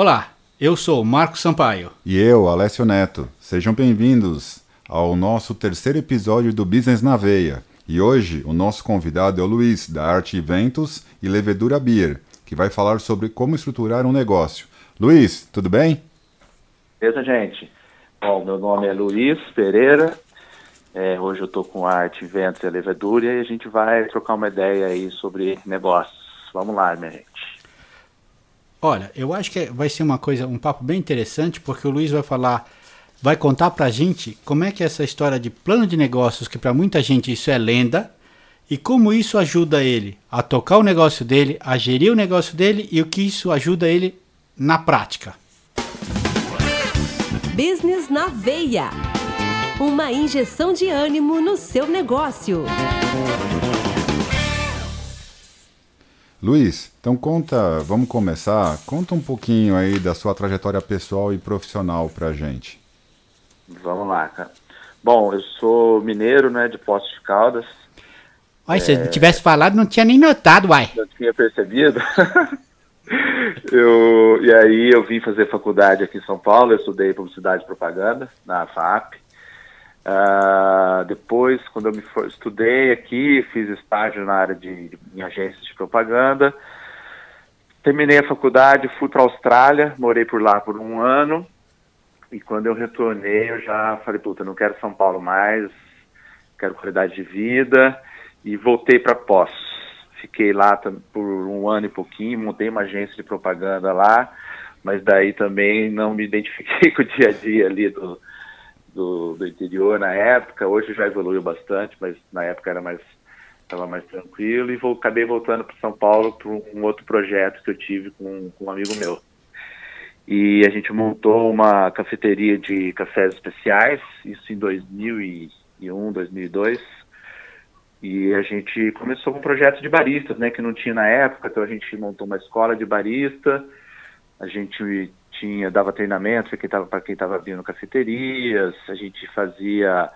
Olá, eu sou Marco Sampaio. E eu, Alessio Neto. Sejam bem-vindos ao nosso terceiro episódio do Business na Veia. E hoje o nosso convidado é o Luiz, da Arte Eventos e Levedura Beer, que vai falar sobre como estruturar um negócio. Luiz, tudo bem? Beleza, gente? Bom, meu nome é Luiz Pereira. É, hoje eu estou com Arte Eventos e Levedura e a gente vai trocar uma ideia aí sobre negócios. Vamos lá, minha gente. Olha, eu acho que vai ser uma coisa, um papo bem interessante, porque o Luiz vai falar vai contar pra gente como é que é essa história de plano de negócios, que para muita gente isso é lenda, e como isso ajuda ele a tocar o negócio dele, a gerir o negócio dele e o que isso ajuda ele na prática. Business na veia. Uma injeção de ânimo no seu negócio. Luiz, então conta, vamos começar. Conta um pouquinho aí da sua trajetória pessoal e profissional pra gente. Vamos lá, cara. Bom, eu sou mineiro, né, de Poços de Caldas. Olha, é... se eu tivesse falado, não tinha nem notado, uai. Não tinha percebido. eu, e aí eu vim fazer faculdade aqui em São Paulo, eu estudei Publicidade e Propaganda na FAP. Uh, depois, quando eu me for, estudei aqui, fiz estágio na área de, de em agências de propaganda. Terminei a faculdade, fui para a Austrália, morei por lá por um ano. E quando eu retornei, eu já falei, puta, não quero São Paulo mais, quero qualidade de vida. E voltei para Poços. Fiquei lá por um ano e pouquinho, montei uma agência de propaganda lá, mas daí também não me identifiquei com o dia a dia ali do, do, do interior na época. Hoje já evoluiu bastante, mas na época era mais estava mais tranquilo e vou, acabei voltando para São Paulo para um outro projeto que eu tive com, com um amigo meu e a gente montou uma cafeteria de cafés especiais, isso em 2001, 2002. E a gente começou com um projeto de baristas, né, que não tinha na época, então a gente montou uma escola de barista, a gente tinha dava treinamento para quem estava abrindo cafeterias, a gente fazia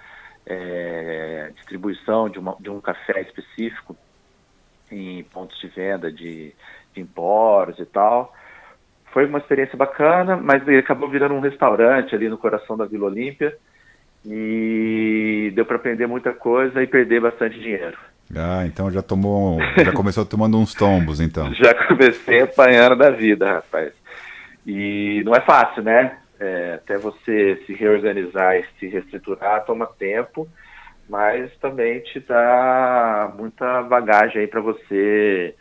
é, distribuição de, uma, de um café específico em pontos de venda de, de emporos e tal foi uma experiência bacana, mas ele acabou virando um restaurante ali no coração da Vila Olímpia e deu para aprender muita coisa e perder bastante dinheiro. Ah, então já tomou, já começou tomando uns tombos, então. já comecei apanhando da vida, rapaz. E não é fácil, né? É, até você se reorganizar e se reestruturar toma tempo, mas também te dá muita bagagem aí para você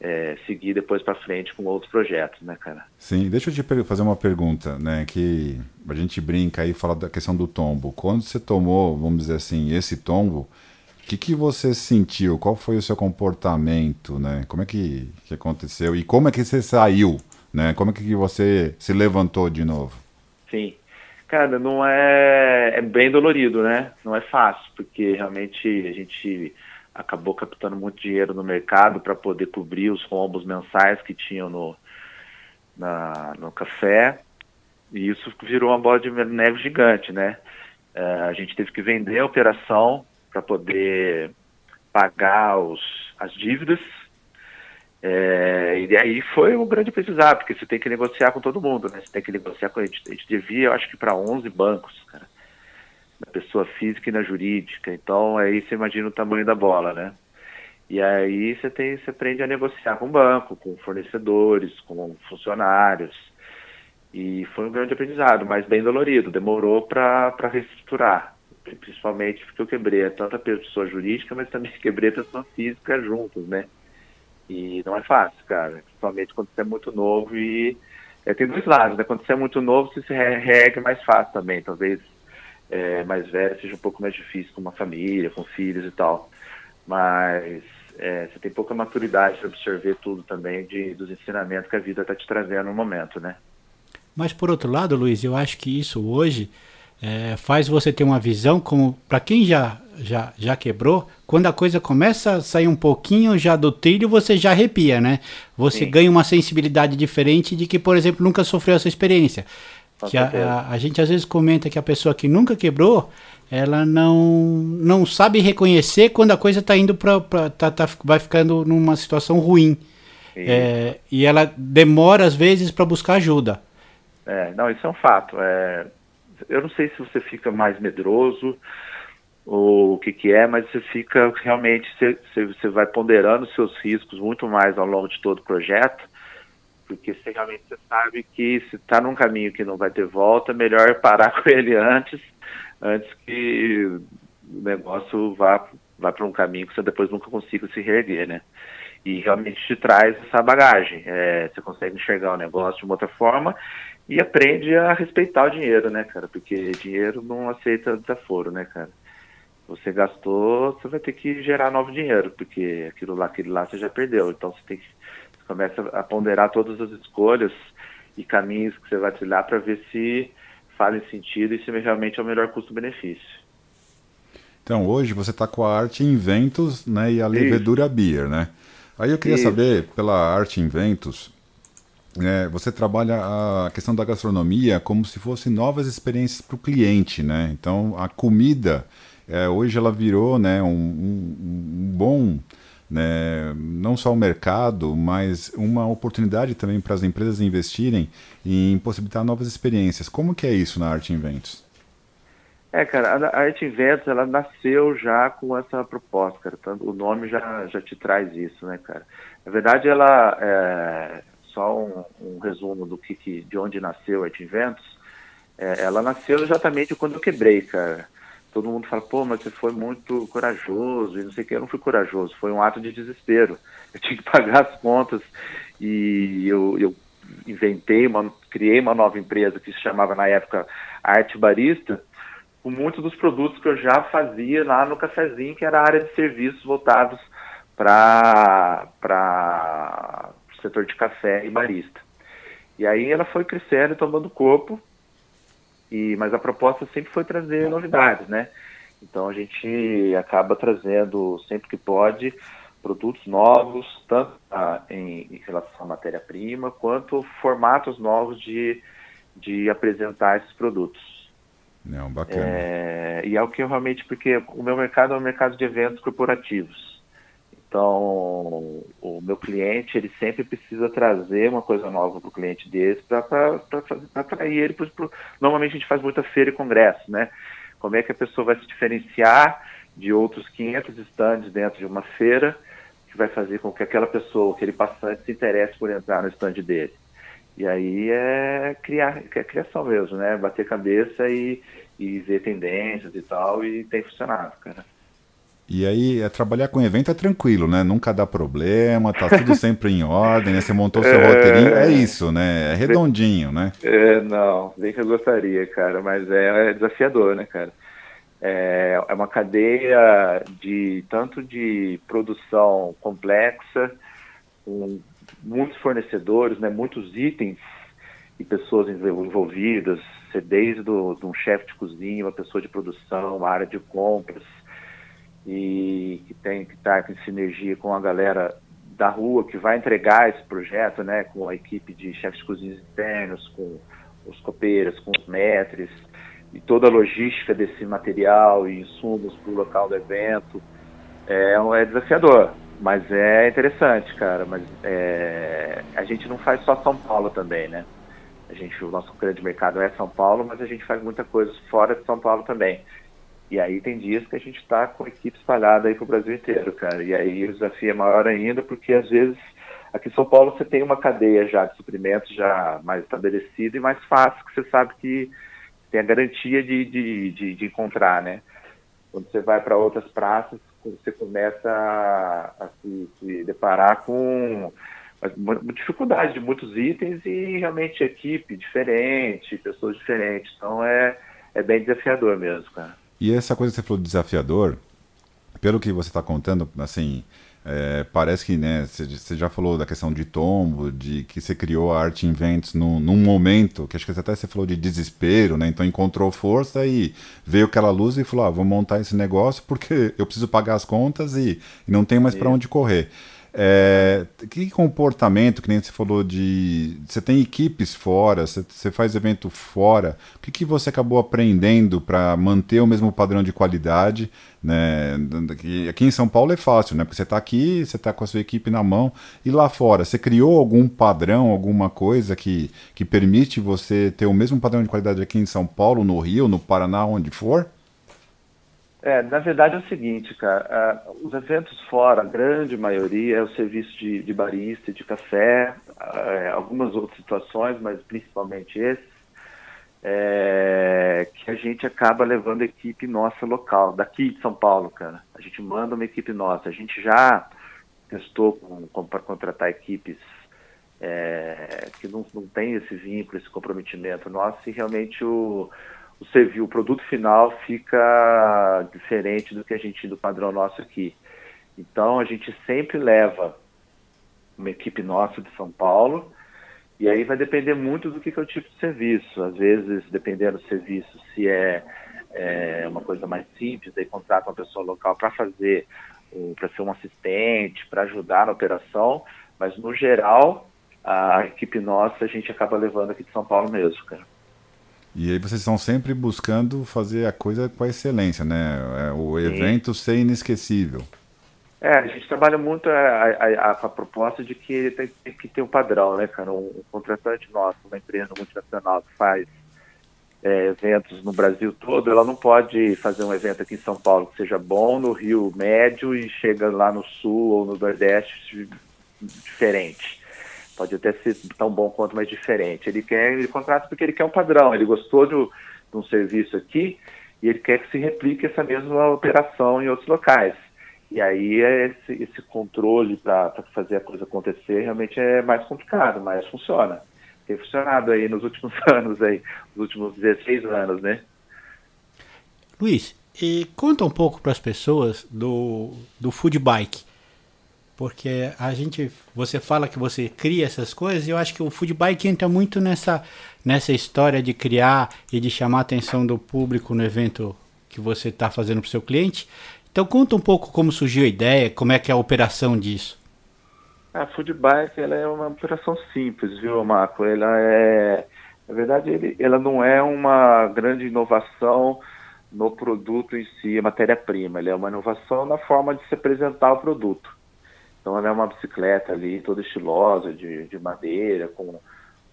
é, seguir depois para frente com outros projetos, né, cara? Sim, deixa eu te fazer uma pergunta, né, que a gente brinca aí fala da questão do tombo. Quando você tomou, vamos dizer assim, esse tombo, o que, que você sentiu? Qual foi o seu comportamento, né? Como é que, que aconteceu? E como é que você saiu, né? Como é que você se levantou de novo? Sim. Cara, não é... É bem dolorido, né? Não é fácil, porque realmente a gente acabou captando muito dinheiro no mercado para poder cobrir os rombos mensais que tinham no, na, no café. E isso virou uma bola de neve gigante, né? É, a gente teve que vender a operação para poder pagar os, as dívidas. É, e aí foi um grande precisar, porque você tem que negociar com todo mundo, né? Você tem que negociar com a gente. A gente devia, eu acho que para 11 bancos, cara na pessoa física e na jurídica. Então aí você imagina o tamanho da bola, né? E aí você tem, você aprende a negociar com o banco, com fornecedores, com funcionários. E foi um grande aprendizado, mas bem dolorido. Demorou para reestruturar, principalmente porque eu quebrei tanto a pessoa jurídica, mas também quebrei a pessoa física juntos, né? E não é fácil, cara. Principalmente quando você é muito novo e é, tem dois lados, né? Quando você é muito novo, você se regue mais fácil também. Talvez é, mais velha seja um pouco mais difícil com uma família, com filhos e tal. Mas é, você tem pouca maturidade para absorver tudo também de, dos ensinamentos que a vida está te trazendo no momento, né? Mas por outro lado, Luiz, eu acho que isso hoje é, faz você ter uma visão como para quem já, já, já quebrou, quando a coisa começa a sair um pouquinho já do trilho, você já arrepia, né? Você Sim. ganha uma sensibilidade diferente de que, por exemplo, nunca sofreu essa experiência que a, a, a, gente às vezes comenta que a pessoa que nunca quebrou, ela não, não sabe reconhecer quando a coisa está indo para. Tá, tá, vai ficando numa situação ruim. É, e ela demora às vezes para buscar ajuda. É, não, isso é um fato. É, eu não sei se você fica mais medroso ou o que, que é, mas você fica realmente, você, você vai ponderando seus riscos muito mais ao longo de todo o projeto, porque você realmente você sabe que se está num caminho que não vai ter volta, melhor parar com ele antes, antes que o negócio vá, vá para um caminho que você depois nunca consiga se reerguer, né? E realmente te traz essa bagagem. É, você consegue enxergar o negócio de uma outra forma e aprende a respeitar o dinheiro, né, cara? Porque dinheiro não aceita desaforo, né, cara? Você gastou, você vai ter que gerar novo dinheiro, porque aquilo lá, aquilo lá você já perdeu. Então você tem que você começa a ponderar todas as escolhas e caminhos que você vai trilhar para ver se fazem sentido e se realmente é o melhor custo-benefício. Então, hoje você está com a Arte Inventos né, e a Levedura Isso. Beer, né? Aí eu queria Isso. saber, pela Arte Inventos, né, você trabalha a questão da gastronomia como se fossem novas experiências para o cliente, né? Então, a comida é, hoje ela virou né, um, um, um bom, né, não só o mercado, mas uma oportunidade também para as empresas investirem em possibilitar novas experiências. Como que é isso na Arte Inventos? É, cara, a Arte Inventos, ela nasceu já com essa proposta, cara. O nome já, já te traz isso, né, cara? Na verdade, ela é só um, um resumo do que, que, de onde nasceu a Inventos. É, ela nasceu exatamente quando eu quebrei, cara todo mundo fala, pô, mas você foi muito corajoso e não sei o que. Eu não fui corajoso, foi um ato de desespero. Eu tinha que pagar as contas e eu, eu inventei, uma, criei uma nova empresa que se chamava na época Arte Barista, com muitos dos produtos que eu já fazia lá no cafezinho, que era a área de serviços voltados para setor de café e barista. E aí ela foi crescendo e tomando corpo, e, mas a proposta sempre foi trazer novidades, né? Então a gente acaba trazendo sempre que pode produtos novos, tanto ah, em, em, relação à matéria-prima, quanto formatos novos de, de apresentar esses produtos. Não, bacana. É, e é o que eu realmente, porque o meu mercado é um mercado de eventos corporativos. Então, o meu cliente, ele sempre precisa trazer uma coisa nova para o cliente dele para atrair ele. Pro, pro, normalmente a gente faz muita feira e congresso, né? Como é que a pessoa vai se diferenciar de outros 500 stands dentro de uma feira que vai fazer com que aquela pessoa, aquele passante, se interesse por entrar no stand dele. E aí é criar, é criação mesmo, né? Bater cabeça e, e ver tendências e tal, e tem funcionado, cara. E aí, é, trabalhar com evento é tranquilo, né? Nunca dá problema, tá tudo sempre em ordem, né? Você montou seu é... roteirinho, é isso, né? É redondinho, né? É, não, bem que eu gostaria, cara, mas é, é desafiador, né, cara? É, é uma cadeia de tanto de produção complexa, com muitos fornecedores, né? Muitos itens e pessoas envolvidas, desde do, de um chefe de cozinha, uma pessoa de produção, uma área de compras, e que tem que estar em sinergia com a galera da rua que vai entregar esse projeto, né, com a equipe de chefes de cozinhas internos, com os copeiros, com os metres e toda a logística desse material e insumos para o local do evento. É, é desafiador, mas é interessante, cara. Mas é, a gente não faz só São Paulo também, né? A gente, o nosso grande mercado é São Paulo, mas a gente faz muita coisa fora de São Paulo também. E aí tem dias que a gente está com a equipe espalhada aí para o Brasil inteiro, cara. E aí o desafio é maior ainda, porque às vezes aqui em São Paulo você tem uma cadeia já de suprimentos já mais estabelecida e mais fácil, que você sabe que tem a garantia de, de, de, de encontrar, né? Quando você vai para outras praças, você começa a, a se, se, deparar com dificuldade de muitos itens e realmente equipe diferente, pessoas diferentes. Então é, é bem desafiador mesmo, cara. E essa coisa que você falou desafiador, pelo que você está contando, assim, é, parece que, né, você já falou da questão de tombo, de que você criou a Arte Invents num, num momento, que acho que até você falou de desespero, né, então encontrou força e veio aquela luz e falou, ah, vou montar esse negócio porque eu preciso pagar as contas e, e não tenho mais para onde correr. É, que comportamento, que nem você falou de. Você tem equipes fora, você, você faz evento fora. O que, que você acabou aprendendo para manter o mesmo padrão de qualidade? Né? Aqui em São Paulo é fácil, né? Porque você está aqui, você está com a sua equipe na mão. E lá fora, você criou algum padrão, alguma coisa que, que permite você ter o mesmo padrão de qualidade aqui em São Paulo, no Rio, no Paraná, onde for? É, na verdade é o seguinte, cara, uh, os eventos fora, a grande maioria é o serviço de, de barista, de café, uh, algumas outras situações, mas principalmente esses, é, que a gente acaba levando a equipe nossa local, daqui de São Paulo, cara. A gente manda uma equipe nossa. A gente já testou para contratar equipes é, que não, não tem esse vínculo, esse comprometimento nosso, e realmente o o serviço, o produto final fica diferente do que a gente do padrão nosso aqui. Então a gente sempre leva uma equipe nossa de São Paulo e aí vai depender muito do que, que é o tipo de serviço. Às vezes, dependendo do serviço, se é, é uma coisa mais simples, aí contrata uma pessoa local para fazer, para ser um assistente, para ajudar na operação, mas no geral a equipe nossa a gente acaba levando aqui de São Paulo mesmo, cara. E aí vocês estão sempre buscando fazer a coisa com a excelência, né? É, o evento Sim. ser inesquecível. É, a gente trabalha muito a, a, a, a proposta de que tem, tem, que ter um padrão, né, cara? Um, um contratante nosso, uma empresa multinacional que faz é, eventos no Brasil todo, ela não pode fazer um evento aqui em São Paulo que seja bom, no Rio médio e chega lá no Sul ou no Nordeste diferente pode até ser tão bom quanto, mas diferente. Ele quer, ele contrata porque ele quer um padrão, ele gostou de, de um serviço aqui e ele quer que se replique essa mesma operação em outros locais. E aí esse, esse controle para fazer a coisa acontecer realmente é mais complicado, mas funciona. Tem funcionado aí nos últimos anos, aí, nos últimos 16 anos, né? Luiz, e conta um pouco para as pessoas do, do food bike porque a gente, você fala que você cria essas coisas, e eu acho que o food bike entra muito nessa, nessa história de criar e de chamar a atenção do público no evento que você está fazendo para o seu cliente. Então conta um pouco como surgiu a ideia, como é que é a operação disso. A food bike ela é uma operação simples, viu, Marco? Ela é, na verdade, ele, ela não é uma grande inovação no produto em si, a matéria-prima. Ela é uma inovação na forma de se apresentar o produto. Então ela é uma bicicleta ali, toda estilosa, de, de madeira, com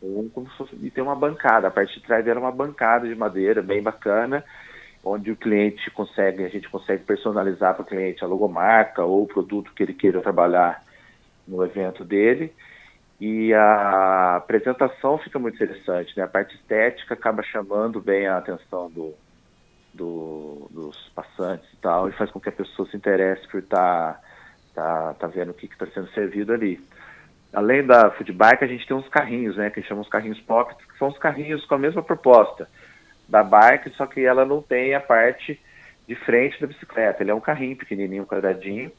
um, como fosse, e tem uma bancada. A parte de trás era uma bancada de madeira bem bacana, onde o cliente consegue, a gente consegue personalizar para o cliente a logomarca ou o produto que ele queira trabalhar no evento dele. E a apresentação fica muito interessante, né? A parte estética acaba chamando bem a atenção do, do, dos passantes e tal, e faz com que a pessoa se interesse por estar tá tá, vendo o que está sendo servido ali. Além da food bike, a gente tem uns carrinhos, né, que chamam os carrinhos pocket, que são os carrinhos com a mesma proposta da bike, só que ela não tem a parte de frente da bicicleta. Ele é um carrinho pequenininho, quadradinho,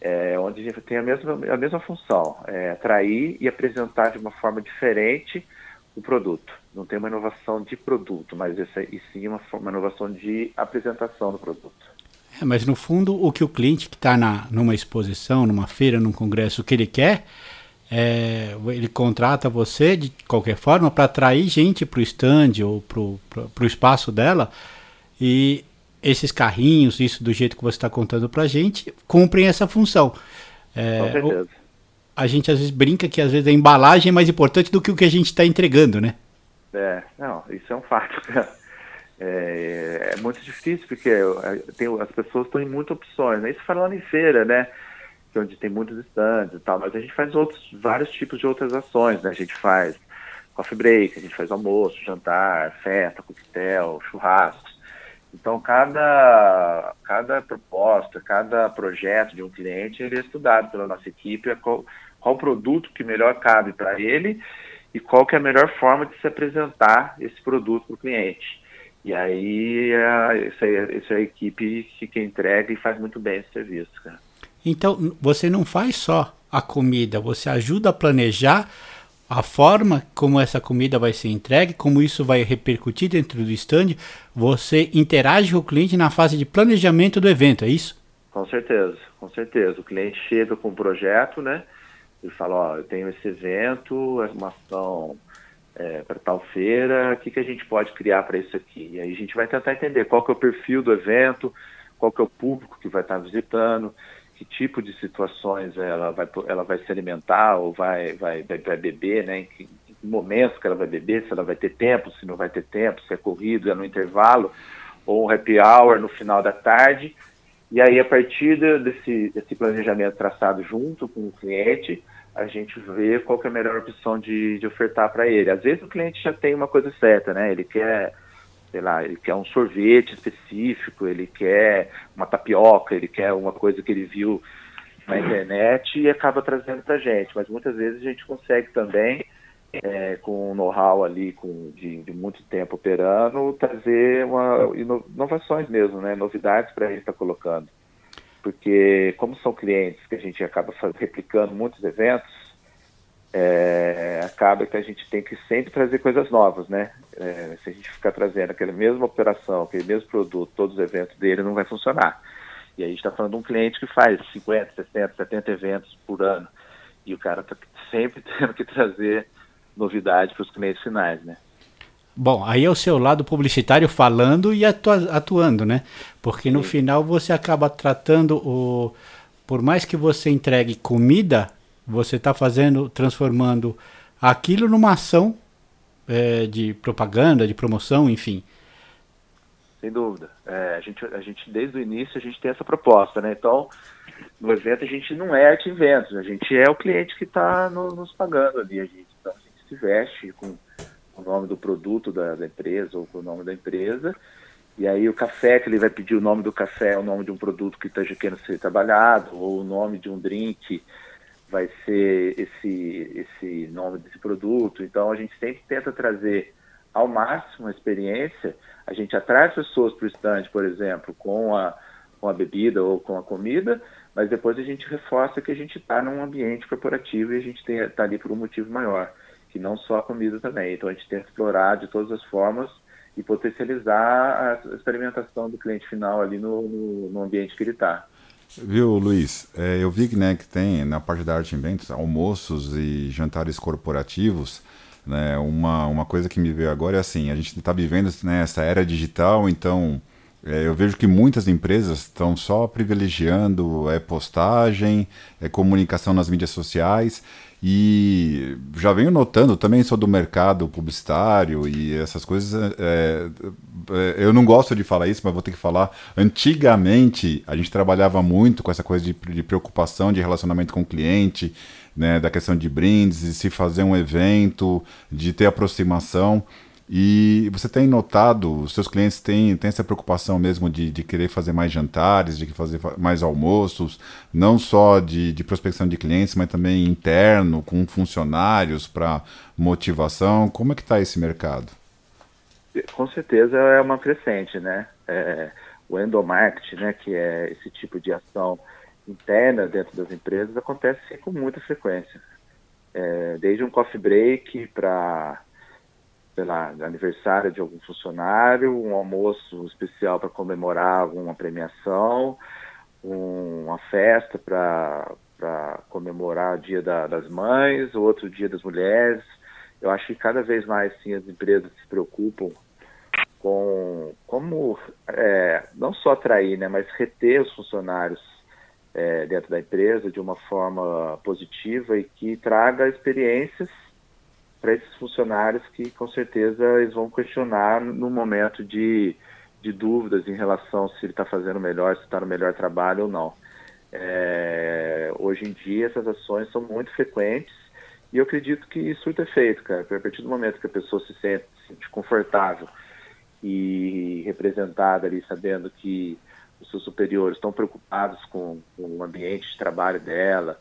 é, onde tem a mesma, a mesma função, é, atrair e apresentar de uma forma diferente o produto. Não tem uma inovação de produto, mas essa, e sim uma, uma inovação de apresentação do produto. É, mas no fundo, o que o cliente que está numa exposição, numa feira, num congresso, o que ele quer, é, ele contrata você de qualquer forma para atrair gente para o stand ou para o espaço dela e esses carrinhos, isso do jeito que você está contando para a gente, cumprem essa função. É, Com certeza. A gente às vezes brinca que às vezes a embalagem é mais importante do que o que a gente está entregando, né? É, não, isso é um fato, cara. É, é, muito difícil porque é, tem, as pessoas têm muitas opções, né? Isso falando em feira, né? É onde tem muitos estandes e tal, mas a gente faz outros, vários tipos de outras ações, né? A gente faz coffee break, a gente faz almoço, jantar, festa, coquetel, churrascos. Então, cada, cada proposta, cada projeto de um cliente, ele é estudado pela nossa equipe, é qual, qual produto que melhor cabe para ele e qual que é a melhor forma de se apresentar esse produto para o cliente. E aí, é, essa, essa é a equipe que, entrega e faz muito bem esse serviço, cara. Então, você não faz só a comida, você ajuda a planejar a forma como essa comida vai ser entregue, como isso vai repercutir dentro do stand. Você interage com o cliente na fase de planejamento do evento, é isso? Com certeza, com certeza. O cliente chega com um projeto, né? E fala, ó, eu tenho esse evento, é uma ação é, para tal feira, o que, que a gente pode criar para isso aqui? E aí a gente vai tentar entender qual que é o perfil do evento, qual que é o público que vai estar visitando, que tipo de situações ela vai, ela vai se alimentar ou vai, vai, vai, beber, né? Em que, que momentos que ela vai beber, se ela vai ter tempo, se não vai ter tempo, se é corrido, é no intervalo, ou um happy hour no final da tarde e aí, a partir desse, desse planejamento traçado junto com o cliente, a gente vê qual é a melhor opção de, de ofertar para ele. Às vezes o cliente já tem uma coisa certa, né? Ele quer, sei lá, ele quer um sorvete específico, ele quer uma tapioca, ele quer uma coisa que ele viu na internet e acaba trazendo para gente. Mas muitas vezes a gente consegue também é, com know-how ali com, de, de, muito tempo operando, trazer uma, inovações mesmo, né? novidades para ele estar tá colocando. Porque como são clientes que a gente acaba replicando muitos eventos, é, acaba que a gente tem que sempre trazer coisas novas, né? É, se a gente ficar trazendo aquela mesma operação, aquele mesmo produto, todos os eventos dele, não vai funcionar. E aí a gente está falando de um cliente que faz 50, 60, 70 eventos por ano. E o cara está sempre tendo que trazer novidade para os clientes finais, né? Bom, aí é o seu lado publicitário falando e atuando, né? Porque no Sim. final você acaba tratando o. Por mais que você entregue comida, você está fazendo, transformando aquilo numa ação é, de propaganda, de promoção, enfim. Sem dúvida. É, a, gente, a gente, desde o início, a gente tem essa proposta, né? Então, no evento, a gente não é arte inventos, a gente é o cliente que está no, nos pagando ali. A gente se veste com o nome do produto da, empresa ou com o nome da empresa. E aí o café, que ele vai pedir o nome do café, o nome de um produto que está querendo ser trabalhado, ou o nome de um drink vai ser esse, esse nome desse produto. Então a gente sempre tenta trazer ao máximo a experiência. A gente atrai as pessoas para o stand, por exemplo, com a, com a bebida ou com a comida, mas depois a gente reforça que a gente está num ambiente corporativo e a gente está ali por um motivo maior que não só a comida também. Então a gente tenta explorar de todas as formas e potencializar a experimentação do cliente final ali no, no, no ambiente que ele está. Viu, Luiz? É, eu vi né, que tem na parte da arte e eventos almoços e jantares corporativos. Né, uma, uma coisa que me veio agora é assim: a gente está vivendo né, essa era digital, então é, eu vejo que muitas empresas estão só privilegiando é, postagem, é, comunicação nas mídias sociais e já venho notando, também sou do mercado publicitário e essas coisas. É, é, eu não gosto de falar isso, mas vou ter que falar. Antigamente, a gente trabalhava muito com essa coisa de, de preocupação de relacionamento com o cliente, né, da questão de brindes, de se fazer um evento, de ter aproximação. E você tem notado, os seus clientes têm, têm essa preocupação mesmo de, de querer fazer mais jantares, de fazer mais almoços, não só de, de prospecção de clientes, mas também interno, com funcionários para motivação. Como é que está esse mercado? Com certeza é uma crescente, né? É, o endomarketing, né, que é esse tipo de ação interna dentro das empresas, acontece com muita frequência. É, desde um coffee break para sei lá, aniversário de algum funcionário, um almoço especial para comemorar alguma premiação, um, uma festa para comemorar o Dia da, das Mães, o outro Dia das Mulheres. Eu acho que cada vez mais sim as empresas se preocupam com como é, não só atrair, né, mas reter os funcionários é, dentro da empresa de uma forma positiva e que traga experiências para esses funcionários que com certeza eles vão questionar no momento de, de dúvidas em relação se ele está fazendo melhor, se está no melhor trabalho ou não. É, hoje em dia essas ações são muito frequentes e eu acredito que isso é feito, cara. A partir do momento que a pessoa se sente, se sente confortável e representada ali, sabendo que os seus superiores estão preocupados com, com o ambiente de trabalho dela,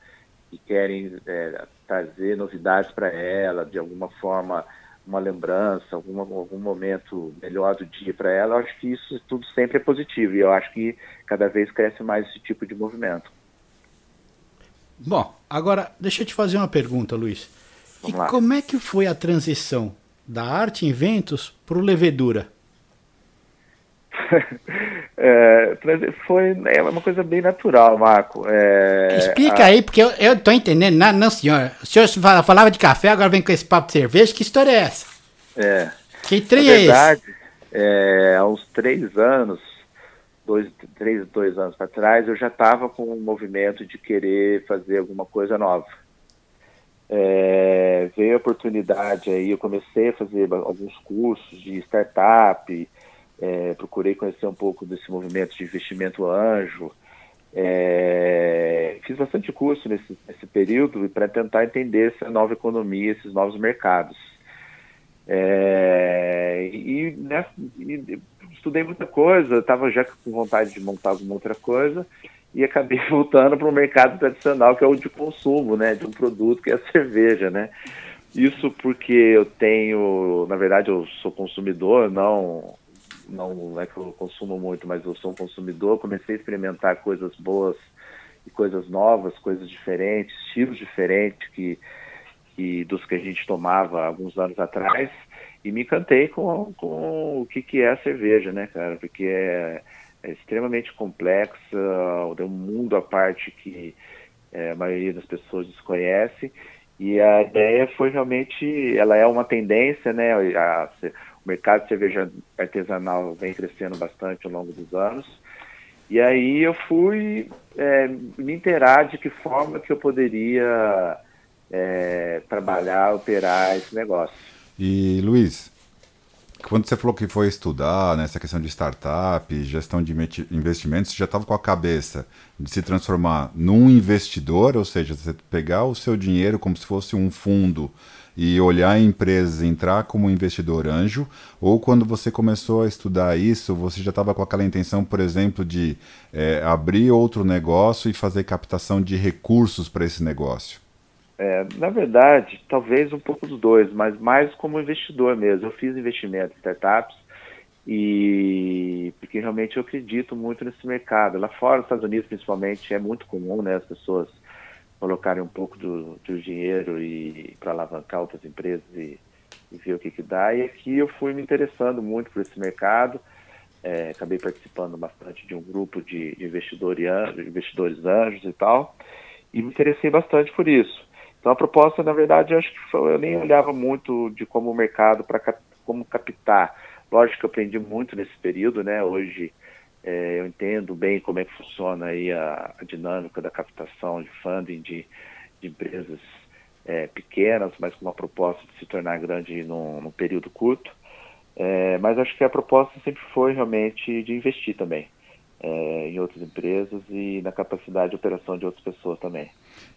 e querem é, trazer novidades para ela, de alguma forma, uma lembrança, alguma, algum momento melhor do dia para ela, eu acho que isso tudo sempre é positivo e eu acho que cada vez cresce mais esse tipo de movimento. Bom, agora deixa eu te fazer uma pergunta, Luiz. Vamos e lá. como é que foi a transição da arte em ventos para o levedura? É, foi é uma coisa bem natural, Marco. É, Explica a... aí, porque eu, eu tô entendendo. Não, não, senhor. O senhor falava de café, agora vem com esse papo de cerveja. Que história é essa? É. Que trem é verdade, é, há uns três anos, dois, três, dois anos para trás, eu já estava com um movimento de querer fazer alguma coisa nova. É, veio a oportunidade aí, eu comecei a fazer alguns cursos de startup, é, procurei conhecer um pouco desse movimento de investimento anjo. É, fiz bastante curso nesse, nesse período para tentar entender essa nova economia, esses novos mercados. É, e, né, e, estudei muita coisa, estava já com vontade de montar alguma outra coisa e acabei voltando para o mercado tradicional que é o de consumo, né, de um produto que é a cerveja, né. Isso porque eu tenho, na verdade, eu sou consumidor, não não é que eu consumo muito, mas eu sou um consumidor, comecei a experimentar coisas boas e coisas novas, coisas diferentes, estilos diferentes que, que dos que a gente tomava alguns anos atrás e me encantei com, com o que, que é a cerveja, né, cara? Porque é, é extremamente complexa, é um mundo à parte que é, a maioria das pessoas desconhece e a ideia foi realmente, ela é uma tendência, né? A, o mercado de cerveja artesanal vem crescendo bastante ao longo dos anos. E aí eu fui é, me inteirar de que forma que eu poderia é, trabalhar, operar esse negócio. E Luiz, quando você falou que foi estudar nessa né, questão de startup, gestão de investimentos, você já estava com a cabeça de se transformar num investidor, ou seja, você pegar o seu dinheiro como se fosse um fundo e olhar empresas, entrar como investidor anjo, ou quando você começou a estudar isso, você já estava com aquela intenção, por exemplo, de é, abrir outro negócio e fazer captação de recursos para esse negócio? É, na verdade, talvez um pouco dos dois, mas mais como investidor mesmo. Eu fiz investimento em startups e porque realmente eu acredito muito nesse mercado. Lá fora, nos Estados Unidos principalmente, é muito comum né, as pessoas colocarem um pouco do, do dinheiro e para alavancar outras empresas e, e, ver o que, que dá. E aqui eu fui me interessando muito por esse mercado. É, acabei participando bastante de um grupo de, de investidores, anjos, investidores anjos e tal, e me interessei bastante por isso. Então a proposta, na verdade, eu acho que foi, eu nem olhava muito de como o mercado para como captar. Lógico que eu aprendi muito nesse período, né? Hoje é, eu entendo bem como é que funciona aí a, a dinâmica da captação de funding de, de empresas é, pequenas, mas com uma proposta de se tornar grande num, num período curto. É, mas acho que a proposta sempre foi realmente de investir também é, em outras empresas e na capacidade de operação de outras pessoas também.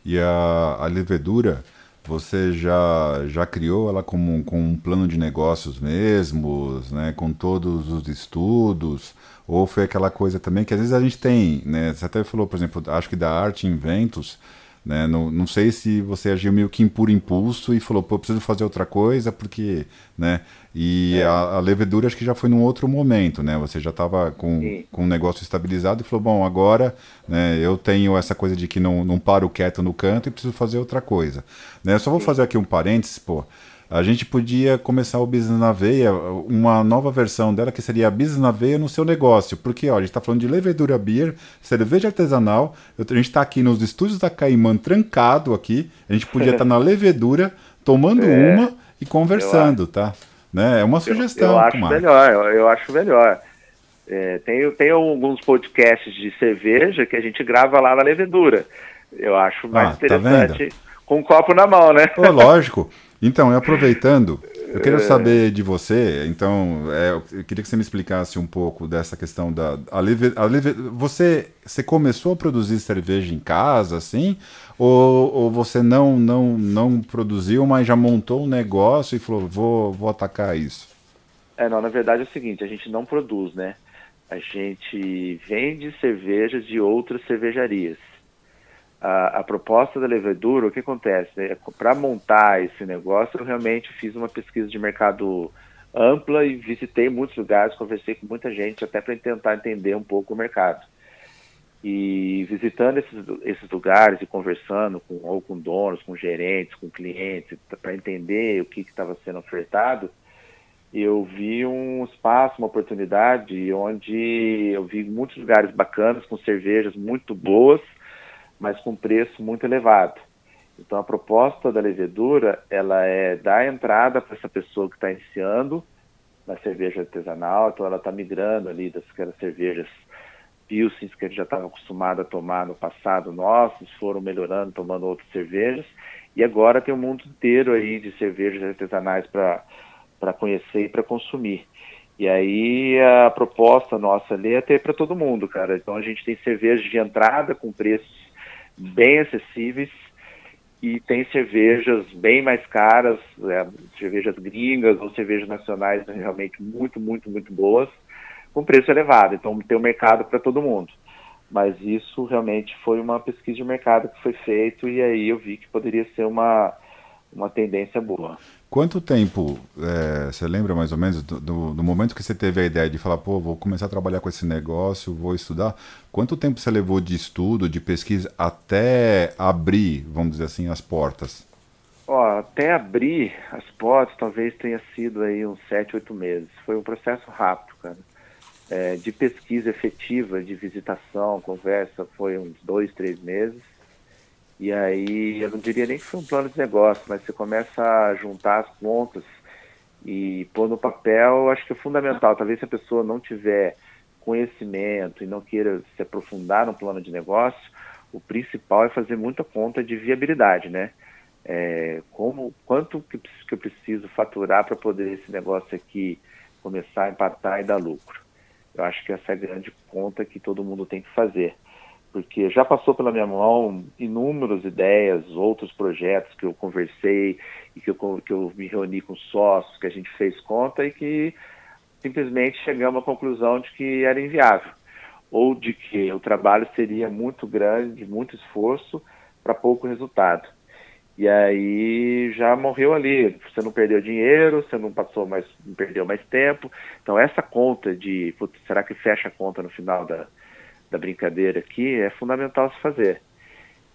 E a, a levedura, você já, já criou ela como, com um plano de negócios mesmos, né, com todos os estudos? Ou foi aquela coisa também que às vezes a gente tem, né? Você até falou, por exemplo, acho que da arte inventos, né? Não, não sei se você agiu meio que por impulso e falou, pô, preciso fazer outra coisa, porque, né? E é. a, a, levedura acho que já foi num outro momento, né? Você já estava com, com um negócio estabilizado e falou, bom, agora né, eu tenho essa coisa de que não, não paro quieto no canto e preciso fazer outra coisa. Né? Eu só vou fazer aqui um parênteses, pô a gente podia começar o Business na Veia, uma nova versão dela que seria a Business na Veia no seu negócio. Porque ó, a gente está falando de levedura beer, cerveja artesanal. A gente está aqui nos estúdios da Caimã trancado aqui. A gente podia estar tá na levedura, tomando é, uma e conversando, tá? Né? É uma sugestão. Eu, eu acho melhor, eu, eu, acho melhor. É, tem, tem alguns podcasts de cerveja que a gente grava lá na levedura. Eu acho mais ah, tá interessante tá com um copo na mão, né? Pô, lógico. Então, aproveitando, eu queria é. saber de você, então, é, eu queria que você me explicasse um pouco dessa questão da. A live, a live, você, você começou a produzir cerveja em casa, assim? Ou, ou você não, não, não produziu, mas já montou um negócio e falou, vou, vou atacar isso? É, não, na verdade é o seguinte, a gente não produz, né? A gente vende cervejas de outras cervejarias a, a, proposta da levedura, o que acontece? É, Para montar esse negócio, eu realmente fiz uma pesquisa de mercado ampla e visitei muitos lugares, conversei com muita gente até para tentar entender um pouco o mercado. E visitando esses, esses lugares e conversando com, ou com donos, com gerentes, com clientes, para entender o que estava sendo ofertado, eu vi um espaço, uma oportunidade onde eu vi muitos lugares bacanas com cervejas muito boas, mas com preço muito elevado. Então a proposta da levedura ela é dar entrada para essa pessoa que está iniciando na cerveja artesanal, então ela está migrando ali das cervejas pilsens que a gente já estava acostumado a tomar no passado nossos, foram melhorando, tomando outras cervejas, e agora tem um mundo inteiro aí de cervejas artesanais para conhecer e para consumir. E aí a proposta nossa ali é ter para todo mundo, cara. Então a gente tem cervejas de entrada com preços bem acessíveis e tem cervejas bem mais caras, é, cervejas gringas ou cervejas nacionais realmente muito, muito, muito boas, com preço elevado. Então tem um mercado para todo mundo. Mas isso realmente foi uma pesquisa de mercado que foi feito e aí eu vi que poderia ser uma, uma tendência boa. Quanto tempo, é, você lembra mais ou menos do, do, do, momento que você teve a ideia de falar, pô, vou começar a trabalhar com esse negócio, vou estudar? Quanto tempo você levou de estudo, de pesquisa, até abrir, vamos dizer assim, as portas? Ó, até abrir as portas talvez tenha sido aí uns sete, oito meses. Foi um processo rápido, cara. É, de pesquisa efetiva, de visitação, conversa, foi uns dois, três meses. E aí, eu não diria nem que foi um plano de negócio, mas você começa a juntar as pontas e pôr no papel, acho que é fundamental. Talvez se a pessoa não tiver conhecimento e não queira se aprofundar no plano de negócio, o principal é fazer muita conta de viabilidade, né? É, como, quanto que, que eu preciso faturar para poder esse negócio aqui começar a empatar e dar lucro? Eu acho que essa é a grande conta que todo mundo tem que fazer porque já passou pela minha mão inúmeras ideias, outros projetos que eu conversei e que eu, que eu me reuni com sócios, que a gente fez conta e que simplesmente chegamos à conclusão de que era inviável, ou de que o trabalho seria muito grande, muito esforço para pouco resultado. E aí já morreu ali. Você não perdeu dinheiro, você não passou mais, não perdeu mais tempo. Então essa conta de, putz, será que fecha a conta no final da, da brincadeira aqui é fundamental se fazer.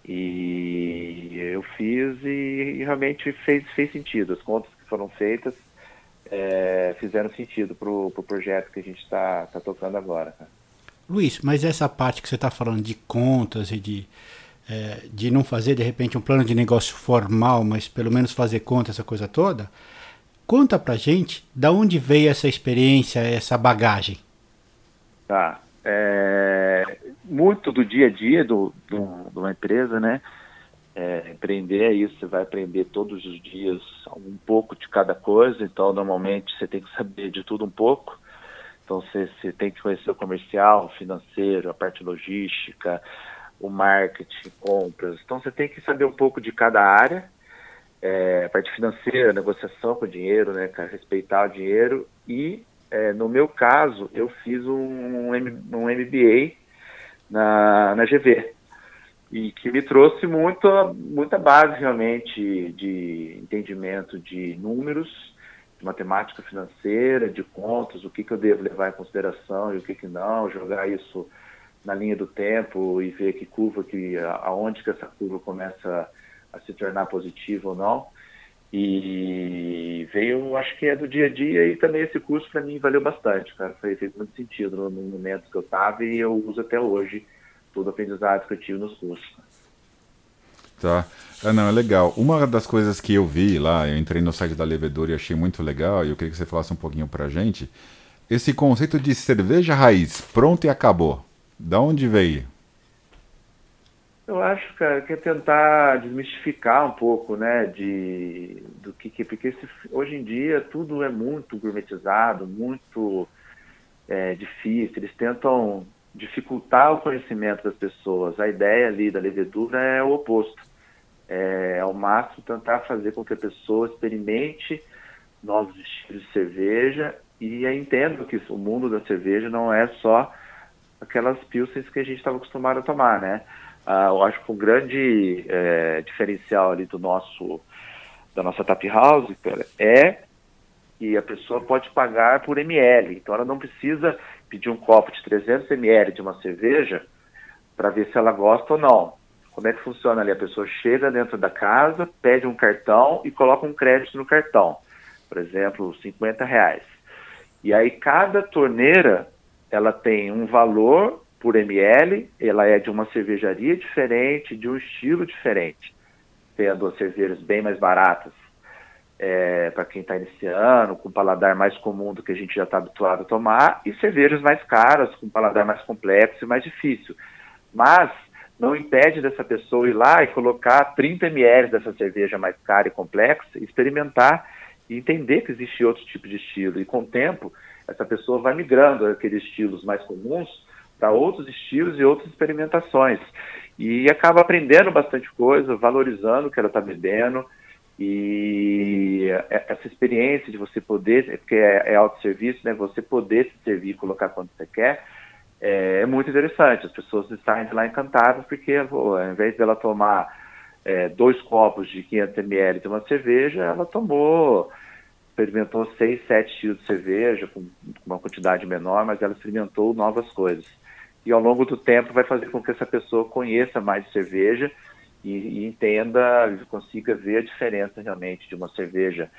E eu fiz e, e realmente fez, fez sentido. As contas que foram feitas é, fizeram sentido para o pro projeto que a gente está tá tocando agora. Luiz, mas essa parte que você está falando de contas e de, é, de não fazer de repente um plano de negócio formal, mas pelo menos fazer conta, essa coisa toda, conta pra gente da onde veio essa experiência, essa bagagem. Tá é, muito do dia a dia do, do, de uma empresa, né? É, empreender é isso, você vai aprender todos os dias um pouco de cada coisa, então normalmente você tem que saber de tudo um pouco. Então você, você tem que conhecer o comercial, o financeiro, a parte logística, o marketing, compras. Então você tem que saber um pouco de cada área, é, a parte financeira, negociação com o dinheiro, né, respeitar o dinheiro e é, no meu caso, eu fiz um, um MBA na, na GV e que me trouxe muita, muita base realmente de entendimento de números, de matemática financeira, de contas, o que, que eu devo levar em consideração e o que, que não, jogar isso na linha do tempo e ver que curva que aonde que essa curva começa a se tornar positiva ou não. E veio, acho que é do dia a dia, e também esse curso para mim valeu bastante, cara. Foi, fez muito sentido no, no momento que eu estava e eu uso até hoje todo o aprendizado que eu tive nos cursos. Tá. Ah, não, é legal. Uma das coisas que eu vi lá, eu entrei no site da Levedora e achei muito legal, e eu queria que você falasse um pouquinho pra gente. Esse conceito de cerveja raiz, pronto e acabou. Da onde veio? Eu acho, cara, que é tentar desmistificar um pouco, né, de do que, que porque hoje em dia tudo é muito gourmetizado, muito é, difícil. Eles tentam dificultar o conhecimento das pessoas. A ideia ali da levedura é o oposto. É ao máximo tentar fazer com que a pessoa experimente novos estilos de cerveja e entenda que o mundo da cerveja não é só aquelas pilsens que a gente estava acostumado a tomar, né? Ah, eu acho que o grande é, diferencial ali do nosso da nossa tap house cara, é que a pessoa pode pagar por ml. Então ela não precisa pedir um copo de 300 ml de uma cerveja para ver se ela gosta ou não. Como é que funciona ali? A pessoa chega dentro da casa, pede um cartão e coloca um crédito no cartão. por exemplo, 50 reais. E aí cada torneira ela tem um valor por ml, ela é de uma cervejaria diferente, de um estilo diferente. Tendo cervejas bem mais baratas é, para quem está iniciando, com paladar mais comum do que a gente já está habituado a tomar, e cervejas mais caras, com paladar mais complexo e mais difícil. Mas não impede dessa pessoa ir lá e colocar 30 ml dessa cerveja mais cara e complexa, experimentar e entender que existe outro tipo de estilo. E com o tempo, essa pessoa vai migrando aqueles estilos mais comuns para outros estilos e outras experimentações. E acaba aprendendo bastante coisa, valorizando o que ela está bebendo. E essa experiência de você poder, porque é, é autosserviço, né? Você poder se servir e colocar quando você quer, é, é, muito interessante. As pessoas estão lá encantadas porque, pô, ao invés dela tomar é, dois copos de 500 ml de uma cerveja, ela tomou, experimentou seis, sete estilos de cerveja com uma quantidade menor, mas ela experimentou novas coisas. E ao longo do tempo vai fazer com que essa pessoa conheça mais cerveja e, e entenda, consiga ver a diferença realmente de uma cerveja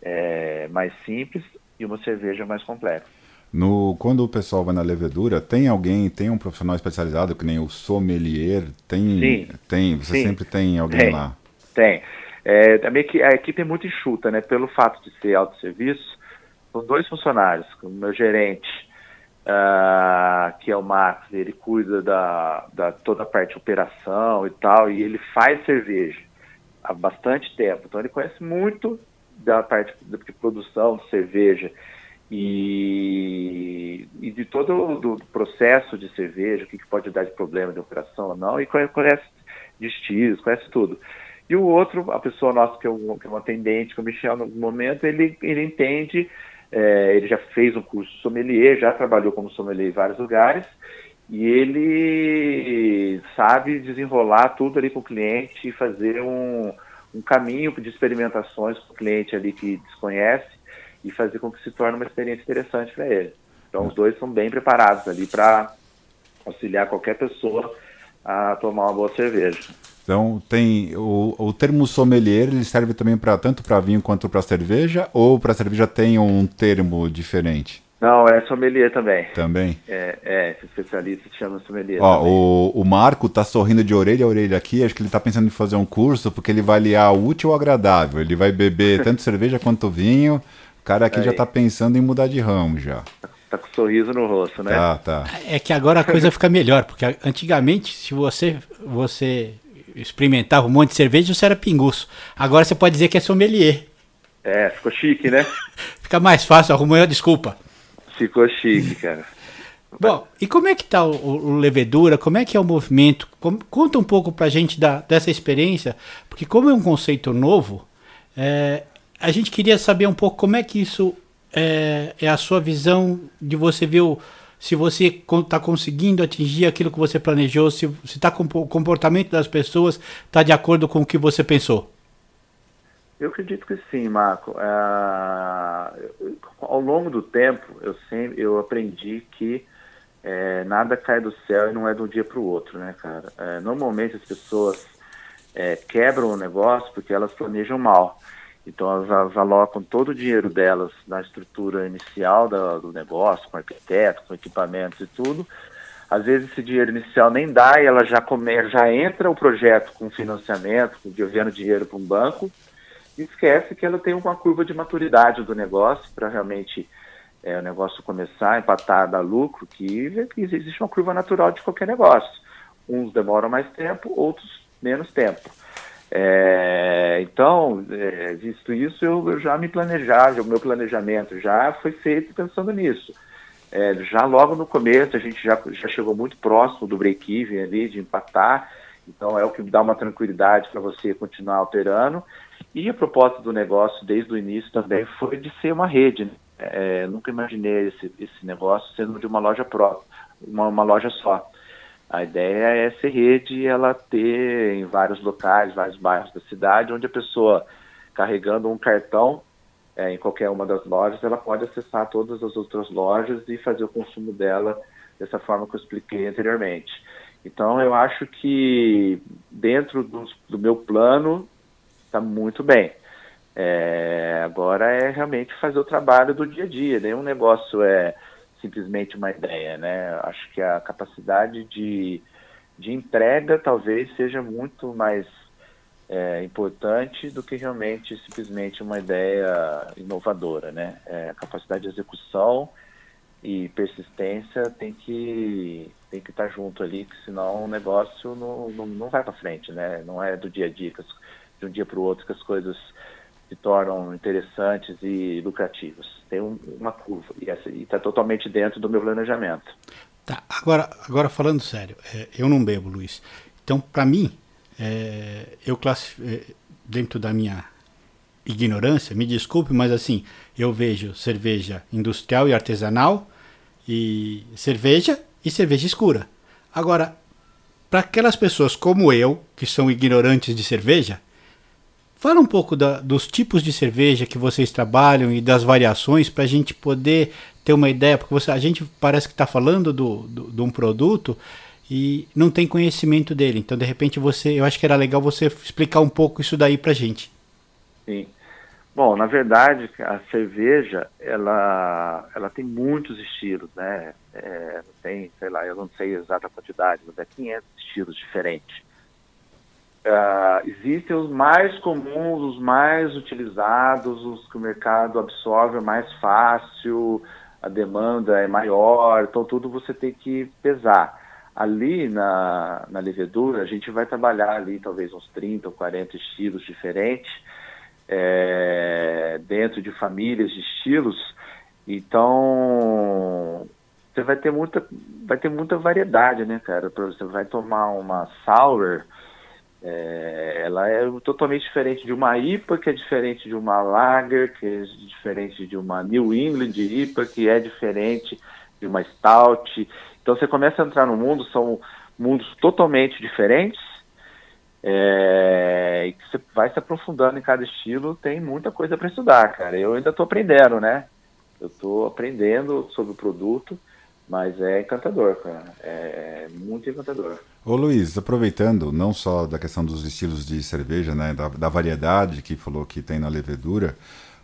é, mais simples e uma cerveja mais complexa. No, quando o pessoal vai na levedura, tem alguém, tem um profissional especializado, que nem o sommelier? Tem, sim, tem você sim. sempre tem alguém tem, lá? Tem. É, a equipe é muito enxuta, né? Pelo fato de ser autosserviço, são dois funcionários. O meu gerente, uh, que é o Max, ele cuida da, da toda a parte de operação e tal, e ele faz cerveja há bastante tempo. Então ele conhece muito da parte de produção de cerveja e, e de todo o processo de cerveja, o que, que, pode dar de problema de operação ou não, e conhece de estilos, conhece tudo. E o outro, a pessoa nossa que é um, que é um atendente, que é o Michel, no momento, ele, ele entende, é, ele já fez um curso sommelier, já trabalhou como sommelier em vários lugares, e ele sabe desenrolar tudo ali com o cliente e fazer um, um caminho de experimentações com o cliente ali que desconhece, e fazer com que se torne uma experiência interessante para ele. Então, os dois são bem preparados ali para auxiliar qualquer pessoa a tomar uma boa cerveja. Então, tem o, o termo sommelier, ele serve também para tanto para vinho quanto para cerveja, ou para cerveja tem um termo diferente? Não, é sommelier também. Também? É, é esse especialista se chama sommelier. Ó, o, o Marco tá sorrindo de orelha a orelha aqui, acho que ele tá pensando em fazer um curso, porque ele vai aliar o útil ao agradável. Ele vai beber tanto cerveja quanto vinho, cara aqui Aí. já tá pensando em mudar de ramo já. Tá com um sorriso no rosto, né? Tá, tá. É que agora a coisa fica melhor, porque antigamente, se você, você experimentava um monte de cerveja, você era pinguço. Agora você pode dizer que é sommelier. É, ficou chique, né? fica mais fácil, arrumou a desculpa. Ficou chique, cara. Bom, e como é que tá o, o, Levedura? Como é que é o movimento? Como, conta um pouco pra gente da, dessa experiência, porque como é um conceito novo, é, a gente queria saber um pouco como é que isso é, é a sua visão de você ver o, se você está conseguindo atingir aquilo que você planejou, se está com o comportamento das pessoas está de acordo com o que você pensou. Eu acredito que sim, Marco. É, ao longo do tempo, eu sempre eu aprendi que é, nada cai do céu e não é de um dia para o outro, né, cara? É, normalmente as pessoas é, quebram o negócio porque elas planejam mal. Então elas alocam todo o dinheiro delas na estrutura inicial do, negócio, com arquiteto, com equipamentos e tudo. Às vezes esse dinheiro inicial nem dá e ela já, come, já entra o projeto com financiamento, devendo dinheiro para um banco, e esquece que ela tem uma curva de maturidade do negócio para realmente é, o negócio começar empatar, dar lucro, que existe uma curva natural de qualquer negócio. Uns demoram mais tempo, outros menos tempo. É, então, é, visto isso, eu, eu, já me planejava, o meu planejamento já foi feito pensando nisso. É, já logo no começo, a gente já, já chegou muito próximo do break-even ali, de empatar, então é o que dá uma tranquilidade para você continuar operando. E a proposta do negócio, desde o início também, foi de ser uma rede. Né? É, nunca imaginei esse, esse negócio sendo de uma loja própria, uma, uma loja só. A ideia é ser rede ela ter em vários locais, vários bairros da cidade, onde a pessoa carregando um cartão é, em qualquer uma das lojas, ela pode acessar todas as outras lojas e fazer o consumo dela dessa forma que eu expliquei anteriormente. Então eu acho que dentro do, do meu plano está muito bem. É, agora é realmente fazer o trabalho do dia a dia. Nenhum negócio é simplesmente uma ideia, né? Acho que a capacidade de, de entrega talvez seja muito mais é, importante do que realmente simplesmente uma ideia inovadora, né? É, a capacidade de execução e persistência tem que tem que estar junto ali, que senão o negócio não, não, não vai para frente, né? Não é do dia a dia, de um dia para o outro que as coisas se tornam interessantes e lucrativas. Tem um, uma curva e está totalmente dentro do meu planejamento. Tá, agora, agora falando sério, é, eu não bebo, Luiz. Então, para mim, é, eu classifico, é, dentro da minha ignorância, me desculpe, mas assim, eu vejo cerveja industrial e artesanal e cerveja e cerveja escura. Agora, para aquelas pessoas como eu, que são ignorantes de cerveja, Fala um pouco da, dos tipos de cerveja que vocês trabalham e das variações para a gente poder ter uma ideia, porque você, a gente parece que está falando do, do, de um produto e não tem conhecimento dele. Então, de repente, você, eu acho que era legal você explicar um pouco isso daí para a gente. Sim. Bom, na verdade, a cerveja, ela, ela tem muitos estilos, né? É, tem, sei lá, eu não sei a exata quantidade, mas é 500 estilos diferentes. Uh, existem os mais comuns, os mais utilizados, os que o mercado absorve mais fácil, a demanda é maior, então tudo você tem que pesar. Ali na, na levedura, a gente vai trabalhar ali talvez uns 30 ou 40 estilos diferentes, é, dentro de famílias de estilos, então você vai ter muita, vai ter muita variedade, né, cara? Você vai tomar uma sour, é, ela é totalmente diferente de uma IPA, que é diferente de uma Lager, que é diferente de uma New England IPA, que é diferente de uma Stout. Então você começa a entrar no mundo, são mundos totalmente diferentes, é, e que você vai se aprofundando em cada estilo, tem muita coisa para estudar, cara. Eu ainda estou aprendendo, né? Eu estou aprendendo sobre o produto, mas é encantador, cara. É, é muito encantador. Ô Luiz, aproveitando não só da questão dos estilos de cerveja, né, da, da, variedade que falou que tem na levedura,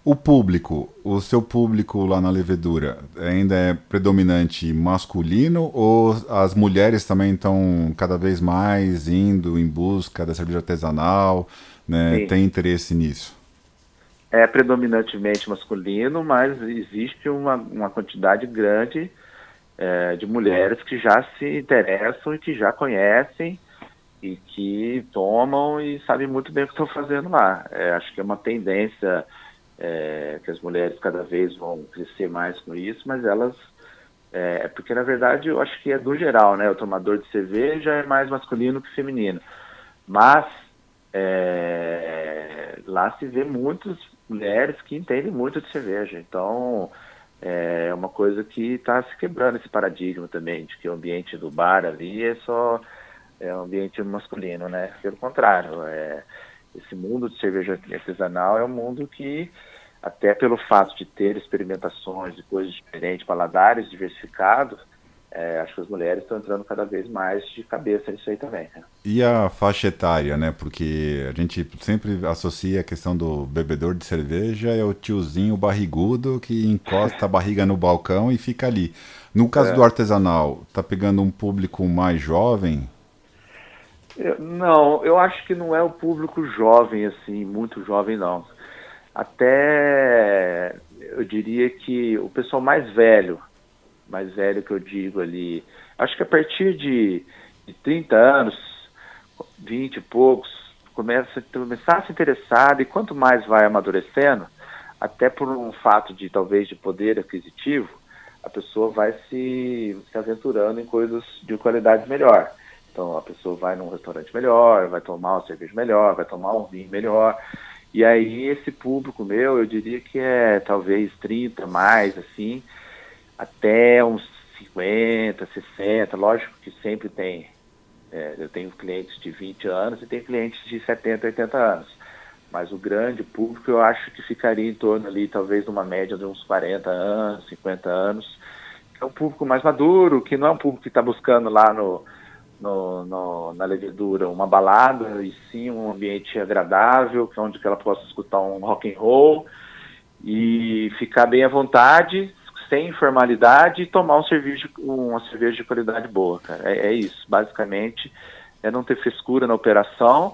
o público, o seu público lá na levedura, ainda é predominante masculino ou as mulheres também estão cada vez mais indo em busca da cerveja artesanal, né, tem interesse nisso? É predominantemente masculino, mas existe uma, uma quantidade grande é, de mulheres que já se interessam e que já conhecem e que tomam e sabem muito bem o que estão fazendo lá. É, acho que é uma tendência é, que as mulheres cada vez vão crescer mais com isso, mas elas é, porque na verdade eu acho que é do geral, né? O tomador de cerveja é mais masculino que feminino, mas é, lá se vê muitas mulheres que entendem muito de cerveja, então é uma coisa que está se quebrando esse paradigma também, de que o ambiente do bar ali é só é um ambiente masculino, né? Pelo contrário, é, esse mundo de cerveja artesanal é um mundo que, até pelo fato de ter experimentações de coisas diferentes, paladares diversificados, é, acho que as mulheres estão entrando cada vez mais de cabeça nisso aí também. Né? E a faixa etária, né? Porque a gente sempre associa a questão do bebedor de cerveja é o tiozinho barrigudo que encosta a barriga no balcão e fica ali. No caso é. do artesanal, tá pegando um público mais jovem? Eu, não, eu acho que não é o público jovem, assim, muito jovem, não. Até eu diria que o pessoal mais velho, mais velho que eu digo ali, acho que a partir de, de 30 anos, 20 e poucos, começa, começar a se interessar e quanto mais vai amadurecendo, até por um fato de talvez de poder aquisitivo, a pessoa vai se, se aventurando em coisas de qualidade melhor. Então a pessoa vai num restaurante melhor, vai tomar uma cerveja melhor, vai tomar um vinho melhor. E aí esse público meu, eu diria que é talvez 30 mais assim, até uns 50, 60, lógico que sempre tem. É, eu tenho clientes de 20 anos e tenho clientes de 70, 80 anos. Mas o grande público eu acho que ficaria em torno ali, talvez numa média de uns 40 anos, 50 anos. É um público mais maduro, que não é um público que está buscando lá no, no, no, na levedura uma balada, e sim um ambiente agradável, é onde ela possa escutar um rock and roll e ficar bem à vontade, sem informalidade e tomar um cerveja, uma cerveja de qualidade boa, cara. É, é isso, basicamente, é não ter frescura na operação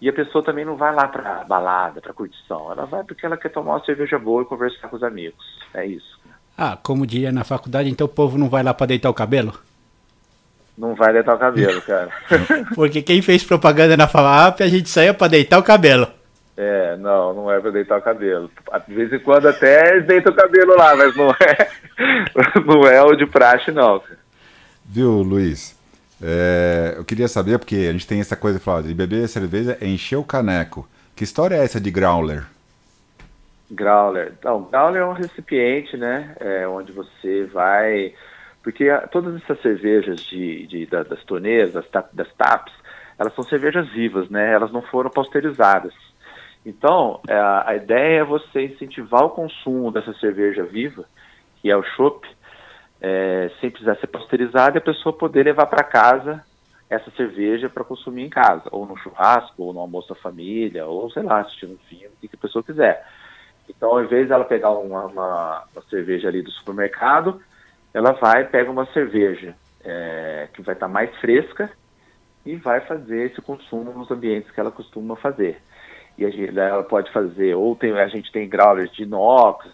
e a pessoa também não vai lá para balada, para curtição. Ela vai porque ela quer tomar uma cerveja boa e conversar com os amigos. É isso. Ah, como diria na faculdade, então o povo não vai lá para deitar o cabelo? Não vai deitar o cabelo, cara. Porque quem fez propaganda na FAMAP, a gente saía para deitar o cabelo. É, não, não é para deitar o cabelo. De vez em quando até deita o cabelo lá, mas não é, não é o de praxe, não. Viu, Luiz? É, eu queria saber, porque a gente tem essa coisa de falar de beber cerveja é encher o caneco. Que história é essa de growler? Growler. Então, growler é um recipiente, né? É, onde você vai. Porque todas essas cervejas de, de da, das torneiras, das, das taps, elas são cervejas vivas, né? Elas não foram pasteurizadas. Então, é, a ideia é você incentivar o consumo dessa cerveja viva, que é o chopp, é, sem precisar ser pasteurizada, e a pessoa poder levar para casa essa cerveja para consumir em casa, ou no churrasco, ou no almoço da família, ou sei lá, assistindo um filme, o que a pessoa quiser. Então, ao invés dela pegar uma, uma, uma cerveja ali do supermercado, ela vai pega uma cerveja é, que vai estar tá mais fresca e vai fazer esse consumo nos ambientes que ela costuma fazer. E a gente, ela pode fazer, ou tem, a gente tem growlers de inox,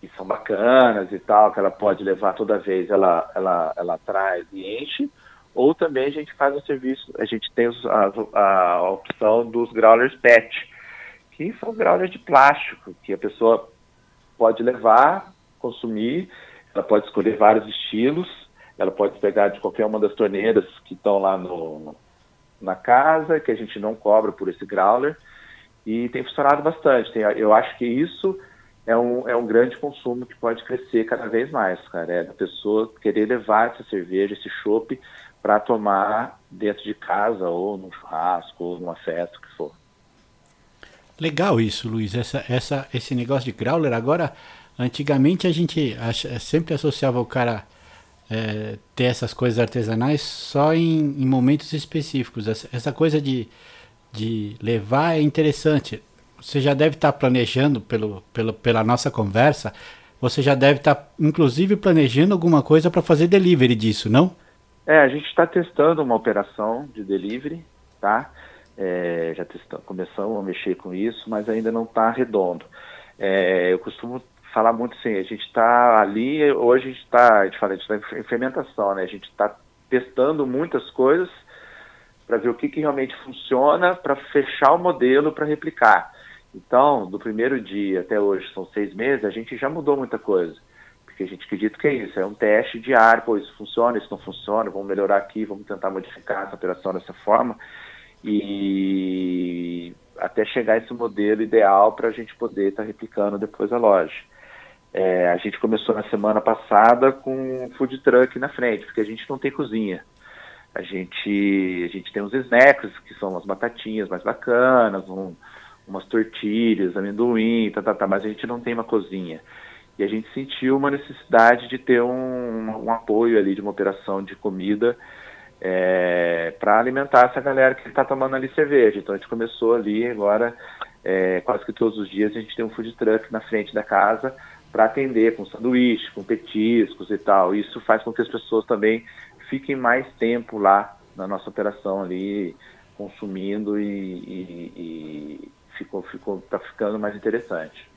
que são bacanas e tal, que ela pode levar toda vez, ela, ela, ela traz e enche, ou também a gente faz o serviço, a gente tem a, a opção dos growlers PET, que são growlers de plástico, que a pessoa pode levar, consumir, ela pode escolher vários estilos, ela pode pegar de qualquer uma das torneiras que estão lá no, na casa, que a gente não cobra por esse growler, e tem funcionado bastante. Tem, eu acho que isso é um, é um grande consumo que pode crescer cada vez mais, cara. É a pessoa querer levar essa cerveja, esse chopp, para tomar dentro de casa, ou num churrasco, ou numa festa, o que for. Legal isso, Luiz. Essa, essa, esse negócio de growler. Agora, antigamente a gente sempre associava o cara é, ter essas coisas artesanais só em, em momentos específicos. Essa, essa, coisa de, de levar é interessante você já deve estar tá planejando pelo, pelo, pela nossa conversa, você já deve estar, tá, inclusive, planejando alguma coisa para fazer delivery disso, não? É, a gente está testando uma operação de delivery, tá? É, já testamos, começamos a mexer com isso, mas ainda não está redondo. É, eu costumo falar muito assim, a gente está ali, hoje a gente está, a gente fala, a gente está em fermentação, né? A gente está testando muitas coisas para ver o que, que realmente funciona, para fechar o modelo para replicar. Então, do primeiro dia até hoje, são seis meses, a gente já mudou muita coisa. Porque a gente acredita que é isso, é um teste diário, pô, isso funciona, isso não funciona, vamos melhorar aqui, vamos tentar modificar essa operação dessa forma. E até chegar esse modelo ideal para a gente poder estar tá replicando depois a loja. É, a gente começou na semana passada com um food truck na frente, porque a gente não tem cozinha. A gente, a gente tem uns snacks, que são umas batatinhas mais bacanas, um, umas tortilhas, amendoim, tá, tá, tá, mas a gente não tem uma cozinha. E a gente sentiu uma necessidade de ter um, um apoio ali de uma operação de comida é, para alimentar essa galera que está tomando ali cerveja. Então a gente começou ali agora, é, quase que todos os dias, a gente tem um food truck na frente da casa para atender com sanduíche, com petiscos e tal. Isso faz com que as pessoas também fiquem mais tempo lá na nossa operação ali, consumindo e, e, e ficou, ficou, tá ficando mais interessante.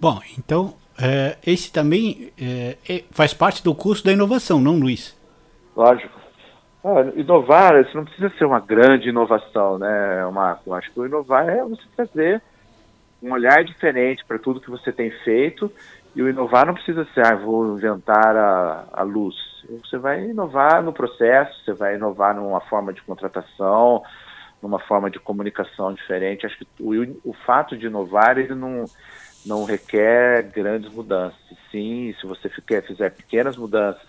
Bom, então é, esse também é, é, faz parte do curso da inovação, não, Luiz? Lógico. Ah, inovar, isso não precisa ser uma grande inovação, né, Marco? Acho que o inovar é você trazer um olhar diferente para tudo que você tem feito e o inovar não precisa ser, ah, vou inventar a, a luz. Você vai inovar no processo, você vai inovar numa forma de contratação, numa forma de comunicação diferente. Acho que o, o fato de inovar ele não, não requer grandes mudanças. Sim, se você fizer, fizer pequenas mudanças,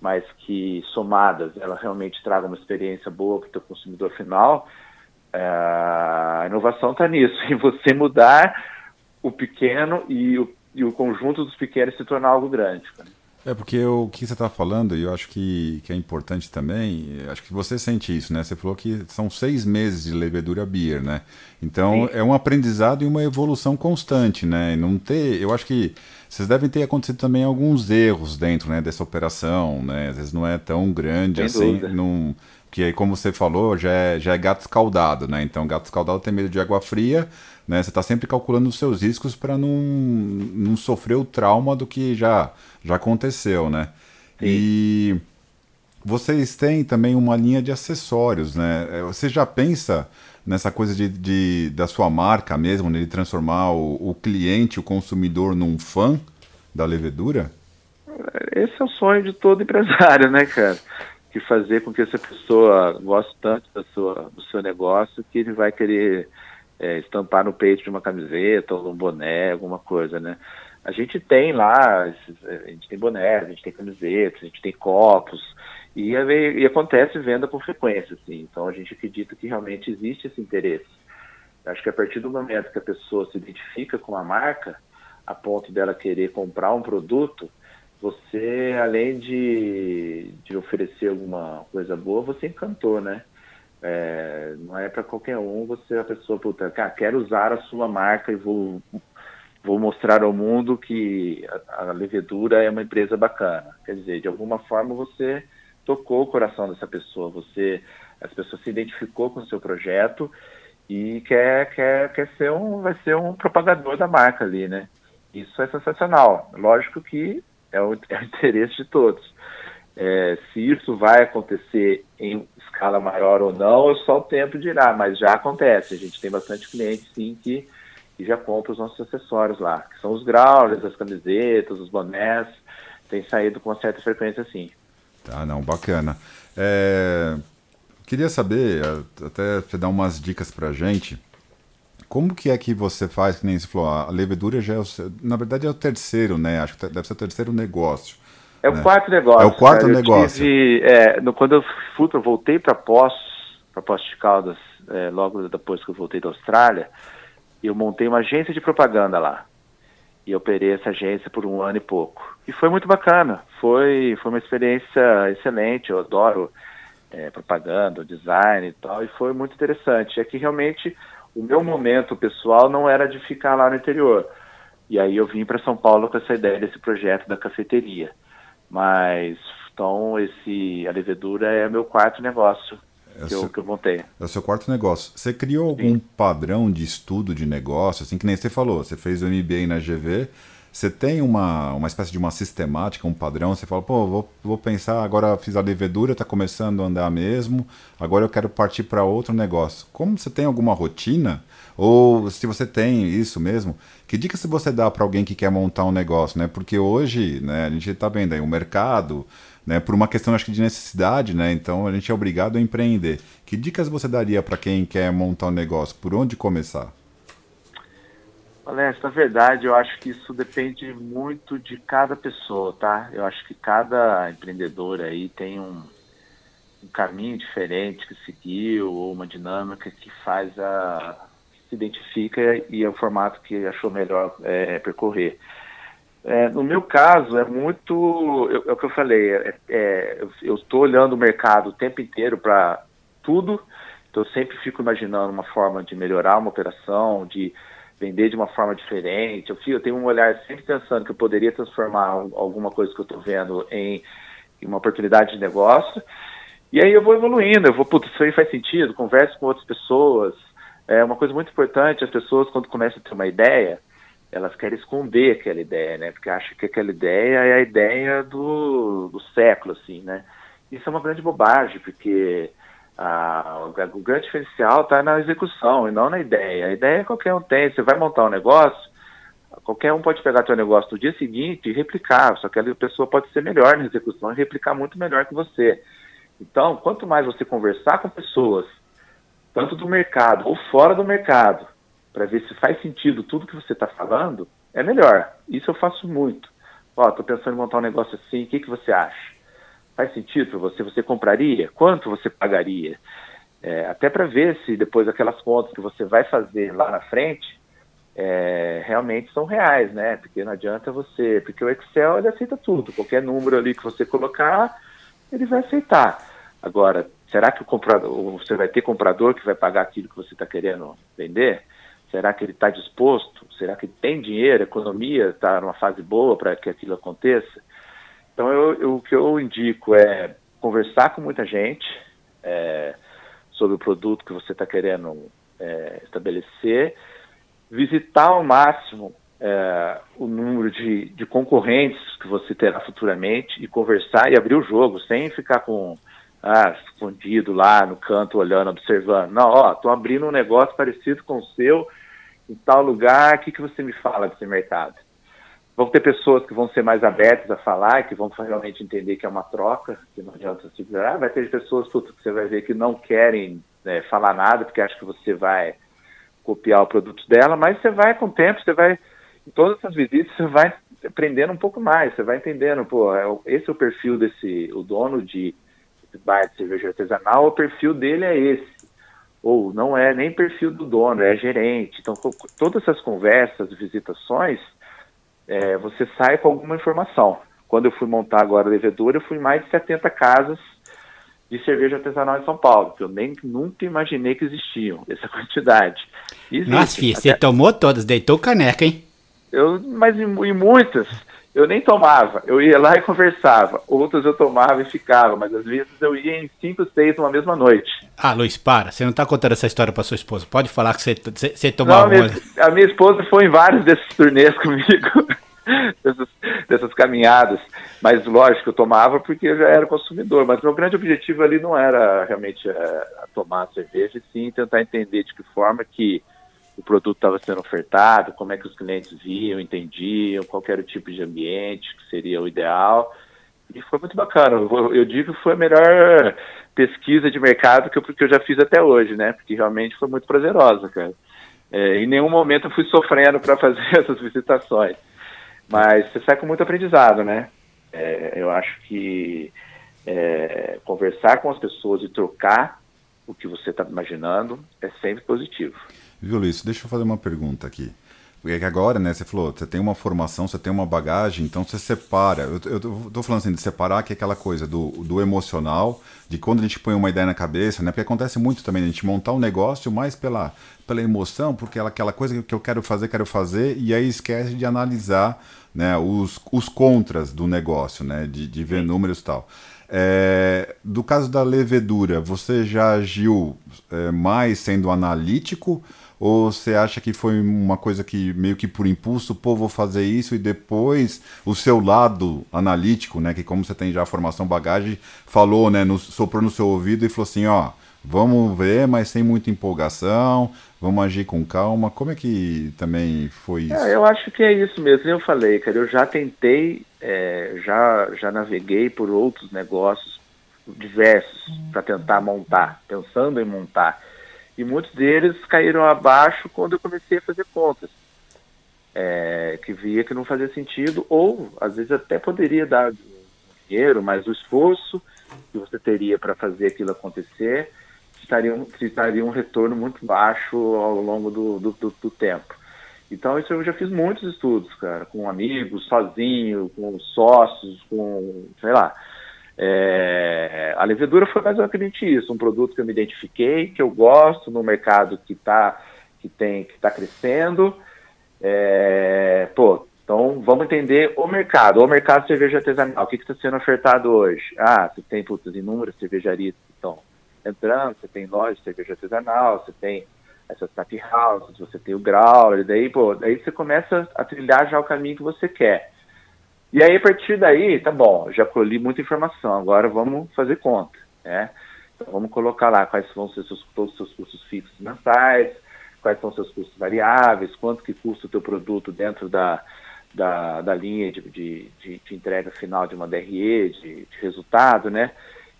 mas que somadas ela realmente traga uma experiência boa para o consumidor final, é, a inovação está nisso, em você mudar o pequeno e o, e o conjunto dos pequenos se tornar algo grande. Cara. É porque o que você está falando, e eu acho que, que é importante também, acho que você sente isso, né? Você falou que são seis meses de levedura beer, né? Então Sim. é um aprendizado e uma evolução constante, né? E não ter, eu acho que vocês devem ter acontecido também alguns erros dentro, né, dessa operação, né? Às vezes não é tão grande Sem assim, dúvida. não que aí, como você falou, já é, já é gato escaldado, né? Então, gato escaldado tem medo de água fria, né? Você está sempre calculando os seus riscos para não, não sofrer o trauma do que já, já aconteceu, né? Sim. E vocês têm também uma linha de acessórios, né? É, você já pensa nessa coisa de, de da sua marca mesmo, né? de transformar o, o cliente, o consumidor, num fã da levedura? Esse é o sonho de todo empresário, né, cara? Que fazer com que essa pessoa goste tanto da sua, do seu negócio que ele vai querer é, estampar no peito de uma camiseta ou um boné, alguma coisa, né? A gente tem lá, a gente tem boné, a gente tem camisetas, a gente tem copos, e, e acontece venda com frequência, assim. Então a gente acredita que realmente existe esse interesse. Acho que a partir do momento que a pessoa se identifica com a marca, a ponto dela querer comprar um produto, você, além de, de oferecer alguma coisa boa, você encantou, né? É, não é para qualquer um você a pessoa puta, cara, quero usar a sua marca e vou vou mostrar ao mundo que a, a, levedura é uma empresa bacana. Quer dizer, de alguma forma você tocou o coração dessa pessoa, você as pessoas se identificou com o seu projeto e quer quer quer ser um vai ser um propagador da marca ali, né? Isso é sensacional. Lógico que é o, é o interesse de todos. É, se isso vai acontecer em escala maior ou não, só o tempo dirá, mas já acontece. A gente tem bastante clientes, sim, que, que já compram os nossos acessórios lá, que são os growlers, as camisetas, os bonés, tem saído com uma certa frequência, sim. Ah, não, bacana. É, queria saber, até você dar umas dicas pra gente, como que é que você faz, que nem você falou, a levedura já é, o, na verdade é o terceiro, né? Acho que deve ser o terceiro negócio é o quarto negócio. É o quarto cara. negócio. Tive, é, no, quando eu fui, eu voltei para Poços, para Poços de Caldas, é, logo depois que eu voltei da Austrália, eu montei uma agência de propaganda lá. E operei essa agência por um ano e pouco. E foi muito bacana. Foi, foi uma experiência excelente. Eu adoro é, propaganda, design e tal. E foi muito interessante. É que realmente o meu momento pessoal não era de ficar lá no interior. E aí eu vim para São Paulo com essa ideia desse projeto da cafeteria. Mas então esse a levedura é meu quarto negócio é que, seu, eu, que eu montei. É o seu quarto negócio. Você criou algum Sim. padrão de estudo de negócio, assim que nem você falou? Você fez o MBA na GV. Você tem uma, uma espécie de uma sistemática, um padrão? Você fala, pô, vou, vou pensar, agora fiz a levedura, está começando a andar mesmo, agora eu quero partir para outro negócio. Como você tem alguma rotina? Ou se você tem isso mesmo, que dica se você dá para alguém que quer montar um negócio, né? Porque hoje, né, a gente está vendo aí o mercado, né, por uma questão acho que de necessidade, né? Então a gente é obrigado a empreender. Que dicas você daria para quem quer montar um negócio? Por onde começar? Alex, na verdade, eu acho que isso depende muito de cada pessoa, tá? Eu acho que cada empreendedor aí tem um, um caminho diferente que seguiu, ou uma dinâmica que faz a, se identifica e é o formato que achou melhor é, percorrer. É, no meu caso, é muito. É, o que eu falei, é, é eu estou olhando o mercado o tempo inteiro para tudo, então eu sempre fico imaginando uma forma de melhorar uma operação, de vender de uma forma diferente. Eu, eu tenho um olhar sempre pensando que eu poderia transformar alguma coisa que eu estou vendo em, em uma oportunidade de negócio. E aí eu vou evoluindo, eu vou, putz, isso aí faz sentido, converso com outras pessoas, é uma coisa muito importante, as pessoas quando começam a ter uma ideia, elas querem esconder aquela ideia, né? Porque acham que aquela ideia é a ideia do, do século, assim, né? Isso é uma grande bobagem, porque o grande diferencial está na execução e não na ideia. A ideia qualquer um tem. Você vai montar um negócio, qualquer um pode pegar seu negócio no dia seguinte e replicar, só que a pessoa pode ser melhor na execução e replicar muito melhor que você. Então, quanto mais você conversar com pessoas tanto do mercado ou fora do mercado, para ver se faz sentido tudo que você está falando, é melhor. Isso eu faço muito. Ó, estou pensando em montar um negócio assim, o que, que você acha? Faz sentido para você? Você compraria? Quanto você pagaria? É, até para ver se depois aquelas contas que você vai fazer lá na frente é, realmente são reais, né? Porque não adianta você, porque o Excel ele aceita tudo, qualquer número ali que você colocar, ele vai aceitar. Agora, será que o comprador, você vai ter comprador que vai pagar aquilo que você está querendo vender? Será que ele está disposto? Será que tem dinheiro? A economia está numa fase boa para que aquilo aconteça? Então, eu, eu, o que eu indico é conversar com muita gente é, sobre o produto que você está querendo é, estabelecer visitar ao máximo é, o número de, de concorrentes que você terá futuramente e conversar e abrir o jogo, sem ficar com ah, escondido lá no canto, olhando, observando. Não, ó, estou abrindo um negócio parecido com o seu em tal lugar, o que, que você me fala desse mercado? Vão ter pessoas que vão ser mais abertas a falar, que vão realmente entender que é uma troca, que não adianta se ah, vai ter pessoas que você vai ver que não querem né, falar nada, porque acham que você vai copiar o produto dela, mas você vai com o tempo, você vai, em todas essas visitas, você vai aprendendo um pouco mais, você vai entendendo, pô, é, esse é o perfil desse, o dono de bar de cerveja artesanal, o perfil dele é esse. Ou não é nem perfil do dono, é gerente. Então, todas essas conversas, visitações, é, você sai com alguma informação. Quando eu fui montar agora a levedura, eu fui em mais de 70 casas de cerveja artesanal em São Paulo, que eu nem nunca imaginei que existiam, essa quantidade. Existe, Nossa, filho, você tomou todas, deitou caneca, hein? Eu, mas em, em, muitas eu nem tomava, eu ia lá e conversava. Outras eu tomava e ficava, mas às vezes eu ia em cinco, seis numa mesma noite. Ah, Luiz, para, você não está contando essa história para sua esposa. Pode falar que você, você, tomava. Não, a, minha, a minha esposa foi em vários desses turnês comigo. dessas, dessas, caminhadas. Mas lógico, eu tomava porque eu já era consumidor. Mas meu grande objetivo ali não era realmente é, tomar cerveja, e sim tentar entender de que forma que o produto estava sendo ofertado, como é que os clientes viam, entendiam, qual era o tipo de ambiente que seria o ideal. E foi muito bacana. Eu, eu digo que foi a melhor pesquisa de mercado que eu, que eu já fiz até hoje, né? Porque realmente foi muito prazerosa, cara. É, em nenhum momento eu fui sofrendo para fazer essas visitações. Mas você sai com muito aprendizado, né? É, eu acho que é, conversar com as pessoas e trocar o que você está imaginando é sempre positivo. Viu, Luiz? Deixa eu fazer uma pergunta aqui. Porque agora, né, você falou, você tem uma formação, você tem uma bagagem, então você separa. Eu, eu tô falando assim, de separar que é aquela coisa do, do emocional, de quando a gente põe uma ideia na cabeça, né? Porque acontece muito também, a gente montar um negócio mais pela, pela emoção, porque ela, aquela coisa que eu quero fazer, quero fazer, e aí esquece de analisar né, os, os contras do negócio, né? De, de ver números e tal. É, do caso da levedura, você já agiu é, mais sendo analítico? Ou você acha que foi uma coisa que meio que por impulso, pô, vou fazer isso e depois o seu lado analítico, né, que como você tem já a formação bagagem, falou, né, no, soprou no seu ouvido e falou assim, ó, vamos ver, mas sem muita empolgação, vamos agir com calma. Como é que também foi isso? É, eu acho que é isso mesmo. Eu falei, cara, eu já tentei, é, já, já naveguei por outros negócios diversos para tentar montar, pensando em montar. E muitos deles caíram abaixo quando eu comecei a fazer contas. É, que via que não fazia sentido, ou às vezes até poderia dar dinheiro, mas o esforço que você teria para fazer aquilo acontecer estaria um, estaria um retorno muito baixo ao longo do, do, do, do tempo. Então, isso eu já fiz muitos estudos, cara, com amigos, sozinho, com sócios, com, sei lá, é, a levedura foi mais menos isso, um produto que eu me identifiquei, que eu gosto no mercado que está que tem que está crescendo. É, pô, então vamos entender o mercado, o mercado de cerveja artesanal, o que está sendo ofertado hoje? Ah, você tem inúmeras cervejarias que estão entrando, você tem loja de cerveja artesanal, você tem essas tap houses, você tem o growler, daí, pô, daí você começa a trilhar já o caminho que você quer. E aí, a partir daí, tá bom, já colhi muita informação, agora vamos fazer conta, né? Então, vamos colocar lá quais vão ser seus, todos os seus custos fixos mensais, quais são seus custos variáveis, quanto que custa o teu produto dentro da, da, da linha de, de, de, de entrega final de uma DRE, de, resultado, né?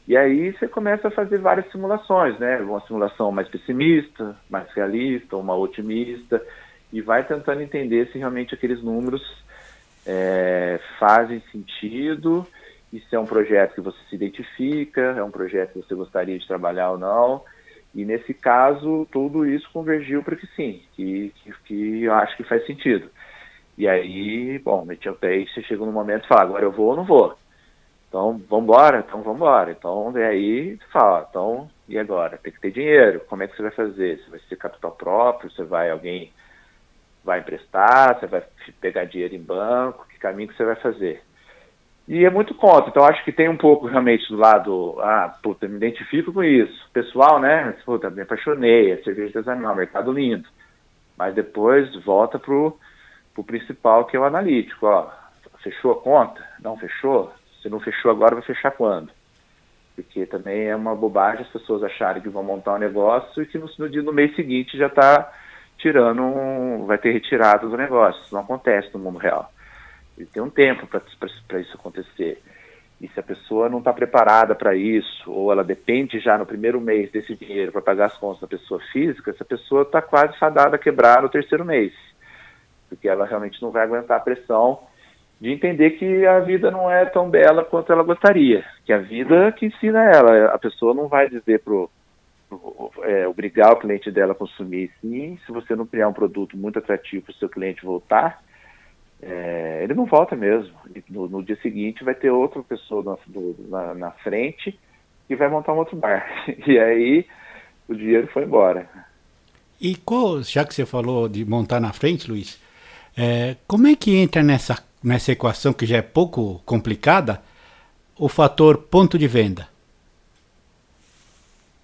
E aí você começa a fazer várias simulações, né? Uma simulação mais pessimista, mais realista, uma otimista, e vai tentando entender se realmente aqueles números é, fazem sentido e se é um projeto que você se identifica, é um projeto que você gostaria de trabalhar ou não. E nesse caso, tudo isso convergiu para que sim, que, que, que, eu acho que faz sentido. E aí, bom, meti o pé e você chega no momento e fala, agora eu vou ou não vou? Então, vamos embora, então vamos embora. Então, e aí fala, então, e agora? Tem que ter dinheiro, como é que você vai fazer? Você vai ser capital próprio, você vai, alguém vai emprestar, você vai pegar dinheiro em banco, que caminho que você vai fazer? E é muito contra, então acho que tem um pouco realmente do lado, ah, puta, me identifico com isso. Pessoal, né, puta, me apaixonei, é cerveja artesanal, mercado lindo. Mas depois volta pro, pro principal, que é o analítico, ó. Fechou a conta? Não fechou? Se não fechou agora, vai fechar quando? Porque também é uma bobagem as pessoas acharem que vão montar um negócio e que no, no, dia, no mês seguinte já está tirando, vai ter retirado do negócio. Isso não acontece no mundo real. E tem um tempo para isso acontecer. E se a pessoa não está preparada para isso, ou ela depende já no primeiro mês desse dinheiro para pagar as contas da pessoa física, essa pessoa está quase fadada a quebrar no terceiro mês. Porque ela realmente não vai aguentar a pressão de entender que a vida não é tão bela quanto ela gostaria. Que a vida que ensina ela. A pessoa não vai dizer pro é, obrigar o cliente dela a consumir. Sim, se você não criar um produto muito atrativo para o seu cliente voltar, é, ele não volta mesmo. No, no, dia seguinte vai ter outra pessoa na, na, na, frente e vai montar um outro bar. E aí o dinheiro foi embora. E qual, já que você falou de montar na frente, Luiz, é, como é que entra nessa, nessa equação que já é pouco complicada o fator ponto de venda?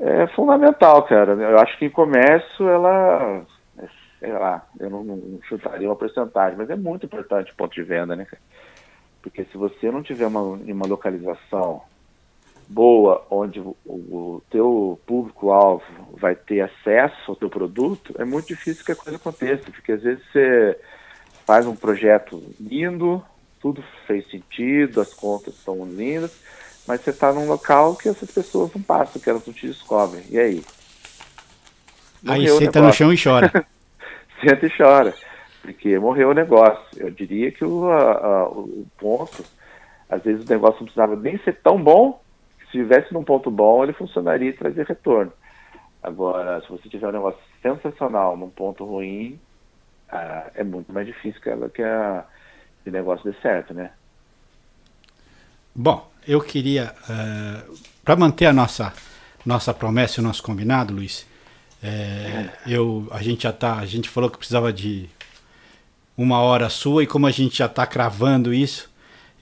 É fundamental, cara. Eu acho que em comércio ela sei lá, eu não, não chutaria uma porcentagem, mas é muito importante o ponto de venda, né? Porque se você não tiver uma, uma localização boa, onde o, o teu público-alvo vai ter acesso ao teu produto, é muito difícil que a coisa aconteça, porque às vezes você faz um projeto lindo, tudo fez sentido, as contas estão lindas, mas você está num local que essas pessoas não passam, que elas não te descobrem. E aí? Aí você tá no chão e chora. senta e chora, porque morreu o negócio. Eu diria que o, a, o ponto, às vezes o negócio não precisava nem ser tão bom, que se estivesse num ponto bom, ele funcionaria e trazia retorno. Agora, se você tiver um negócio sensacional num ponto ruim, ah, é muito mais difícil que, ela, que a, o negócio dê certo, né? Bom, eu queria, uh, eh, para manter a nossa, nossa promessa e o nosso combinado, Luiz, é, eu, a gente já tá, a gente falou que precisava de uma hora sua e como a gente já está cravando isso,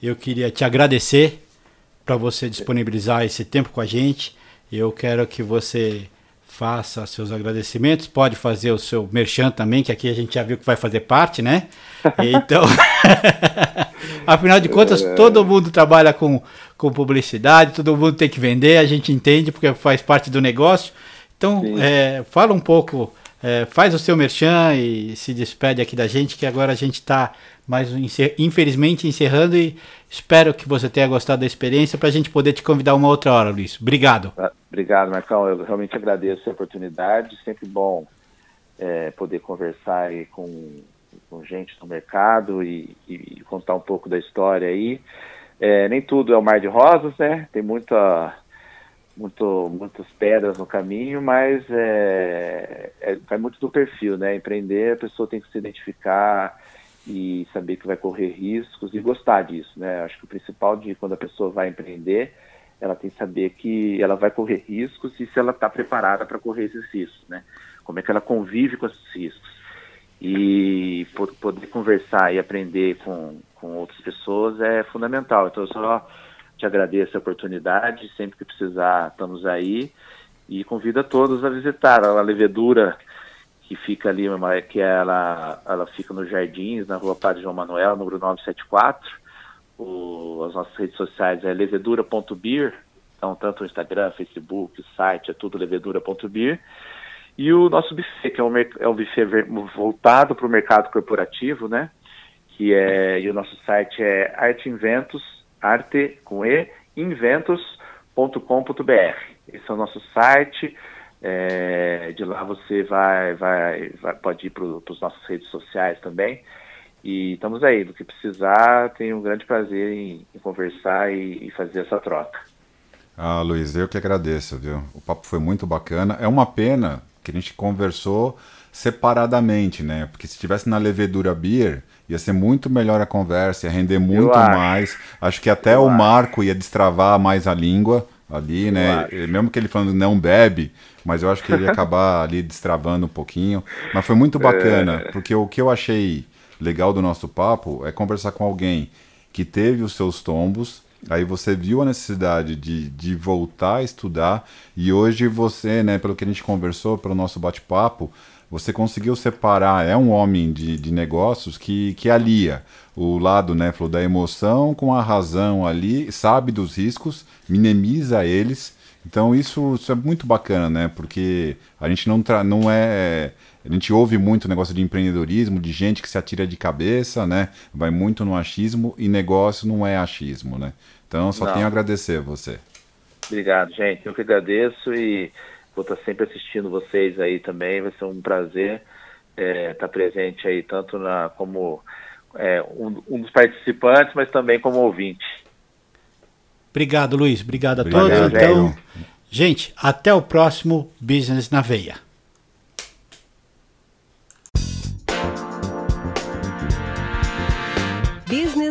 eu queria te agradecer para você disponibilizar esse tempo com a gente. Eu quero que você faça seus agradecimentos, pode fazer o seu merchan também, que aqui a gente já viu que vai fazer parte, né? Então, afinal de contas, é. todo mundo trabalha com, com publicidade, todo mundo tem que vender, a gente entende porque faz parte do negócio. Então, é, fala um pouco, é, faz o seu merchan e se despede aqui da gente, que agora a gente está mais infelizmente encerrando e espero que você tenha gostado da experiência para a gente poder te convidar uma outra hora, Luiz. Obrigado. Ah, obrigado, Marcão. Eu realmente agradeço a oportunidade. Sempre bom é, poder conversar com, com gente no mercado e, e, contar um pouco da história aí. É, nem tudo é o mar de rosas, né? Tem muita muito, muitas pedras no caminho, mas é, é, vai muito do perfil, né? Empreender, a pessoa tem que se identificar e saber que vai correr riscos e gostar disso, né? Acho que o principal de quando a pessoa vai empreender, ela tem que saber que ela vai correr riscos e se ela está preparada para correr esses riscos, né? Como é que ela convive com esses riscos e poder conversar e aprender com, com outras pessoas é fundamental. Então, eu só te agradeço a oportunidade, sempre que precisar estamos aí e convido a todos a visitar a levedura que fica ali, que ela, ela fica nos Jardins, na rua Padre João Manuel, número 974. O, as nossas redes sociais é levedura.beer, então tanto o Instagram, Facebook, o site, é tudo levedura.beer. E o nosso buffet, que é um, é um buffet voltado para o mercado corporativo, né? Que é, e o nosso site é Arte Inventos arte com e inventos.com.br. Esse é o nosso site. É, de lá você vai, vai, vai pode ir para as nossas redes sociais também. E estamos aí, do que precisar, tenho um grande prazer em, em conversar e, e, fazer essa troca. Ah, Luiz, eu que agradeço, viu? O papo foi muito bacana. É uma pena que a gente conversou separadamente, né? Porque se tivesse na levedura beer, ia ser muito melhor a conversa, ia render muito acho. mais. Acho que até Eu o acho. Marco ia destravar mais a língua ali, né? acho. E Mesmo que ele falando não bebe, mas eu acho que ele ia acabar ali destravando um pouquinho. Mas foi muito bacana, É. porque o que eu achei legal do nosso papo é conversar com alguém que teve os seus tombos, aí você viu a necessidade de, de voltar a estudar, e hoje você, né, pelo que a gente conversou, pelo nosso bate-papo, você conseguiu separar, é um homem de, de negócios que, que alia o lado, né, da emoção com a razão ali, sabe dos riscos, minimiza eles, então isso, isso é muito bacana, né, porque a gente não, não é... A gente ouve muito negócio de empreendedorismo, de gente que se atira de cabeça, né? Vai muito no achismo e negócio não é achismo, né? Então só Não. tenho a agradecer a você. Obrigado, gente. Eu que agradeço e vou estar sempre assistindo vocês aí também. Vai ser um prazer estar presente aí, tanto na, como é, um, um dos participantes, mas também como ouvinte. Obrigado, Luiz. Obrigado a Obrigado, todos. Então, gente, até o próximo Business na Veia.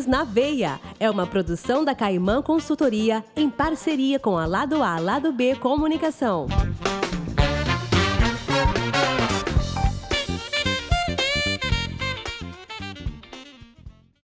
Na Veia é uma produção da Caimã Consultoria em parceria com a Lado A Lado B Comunicação.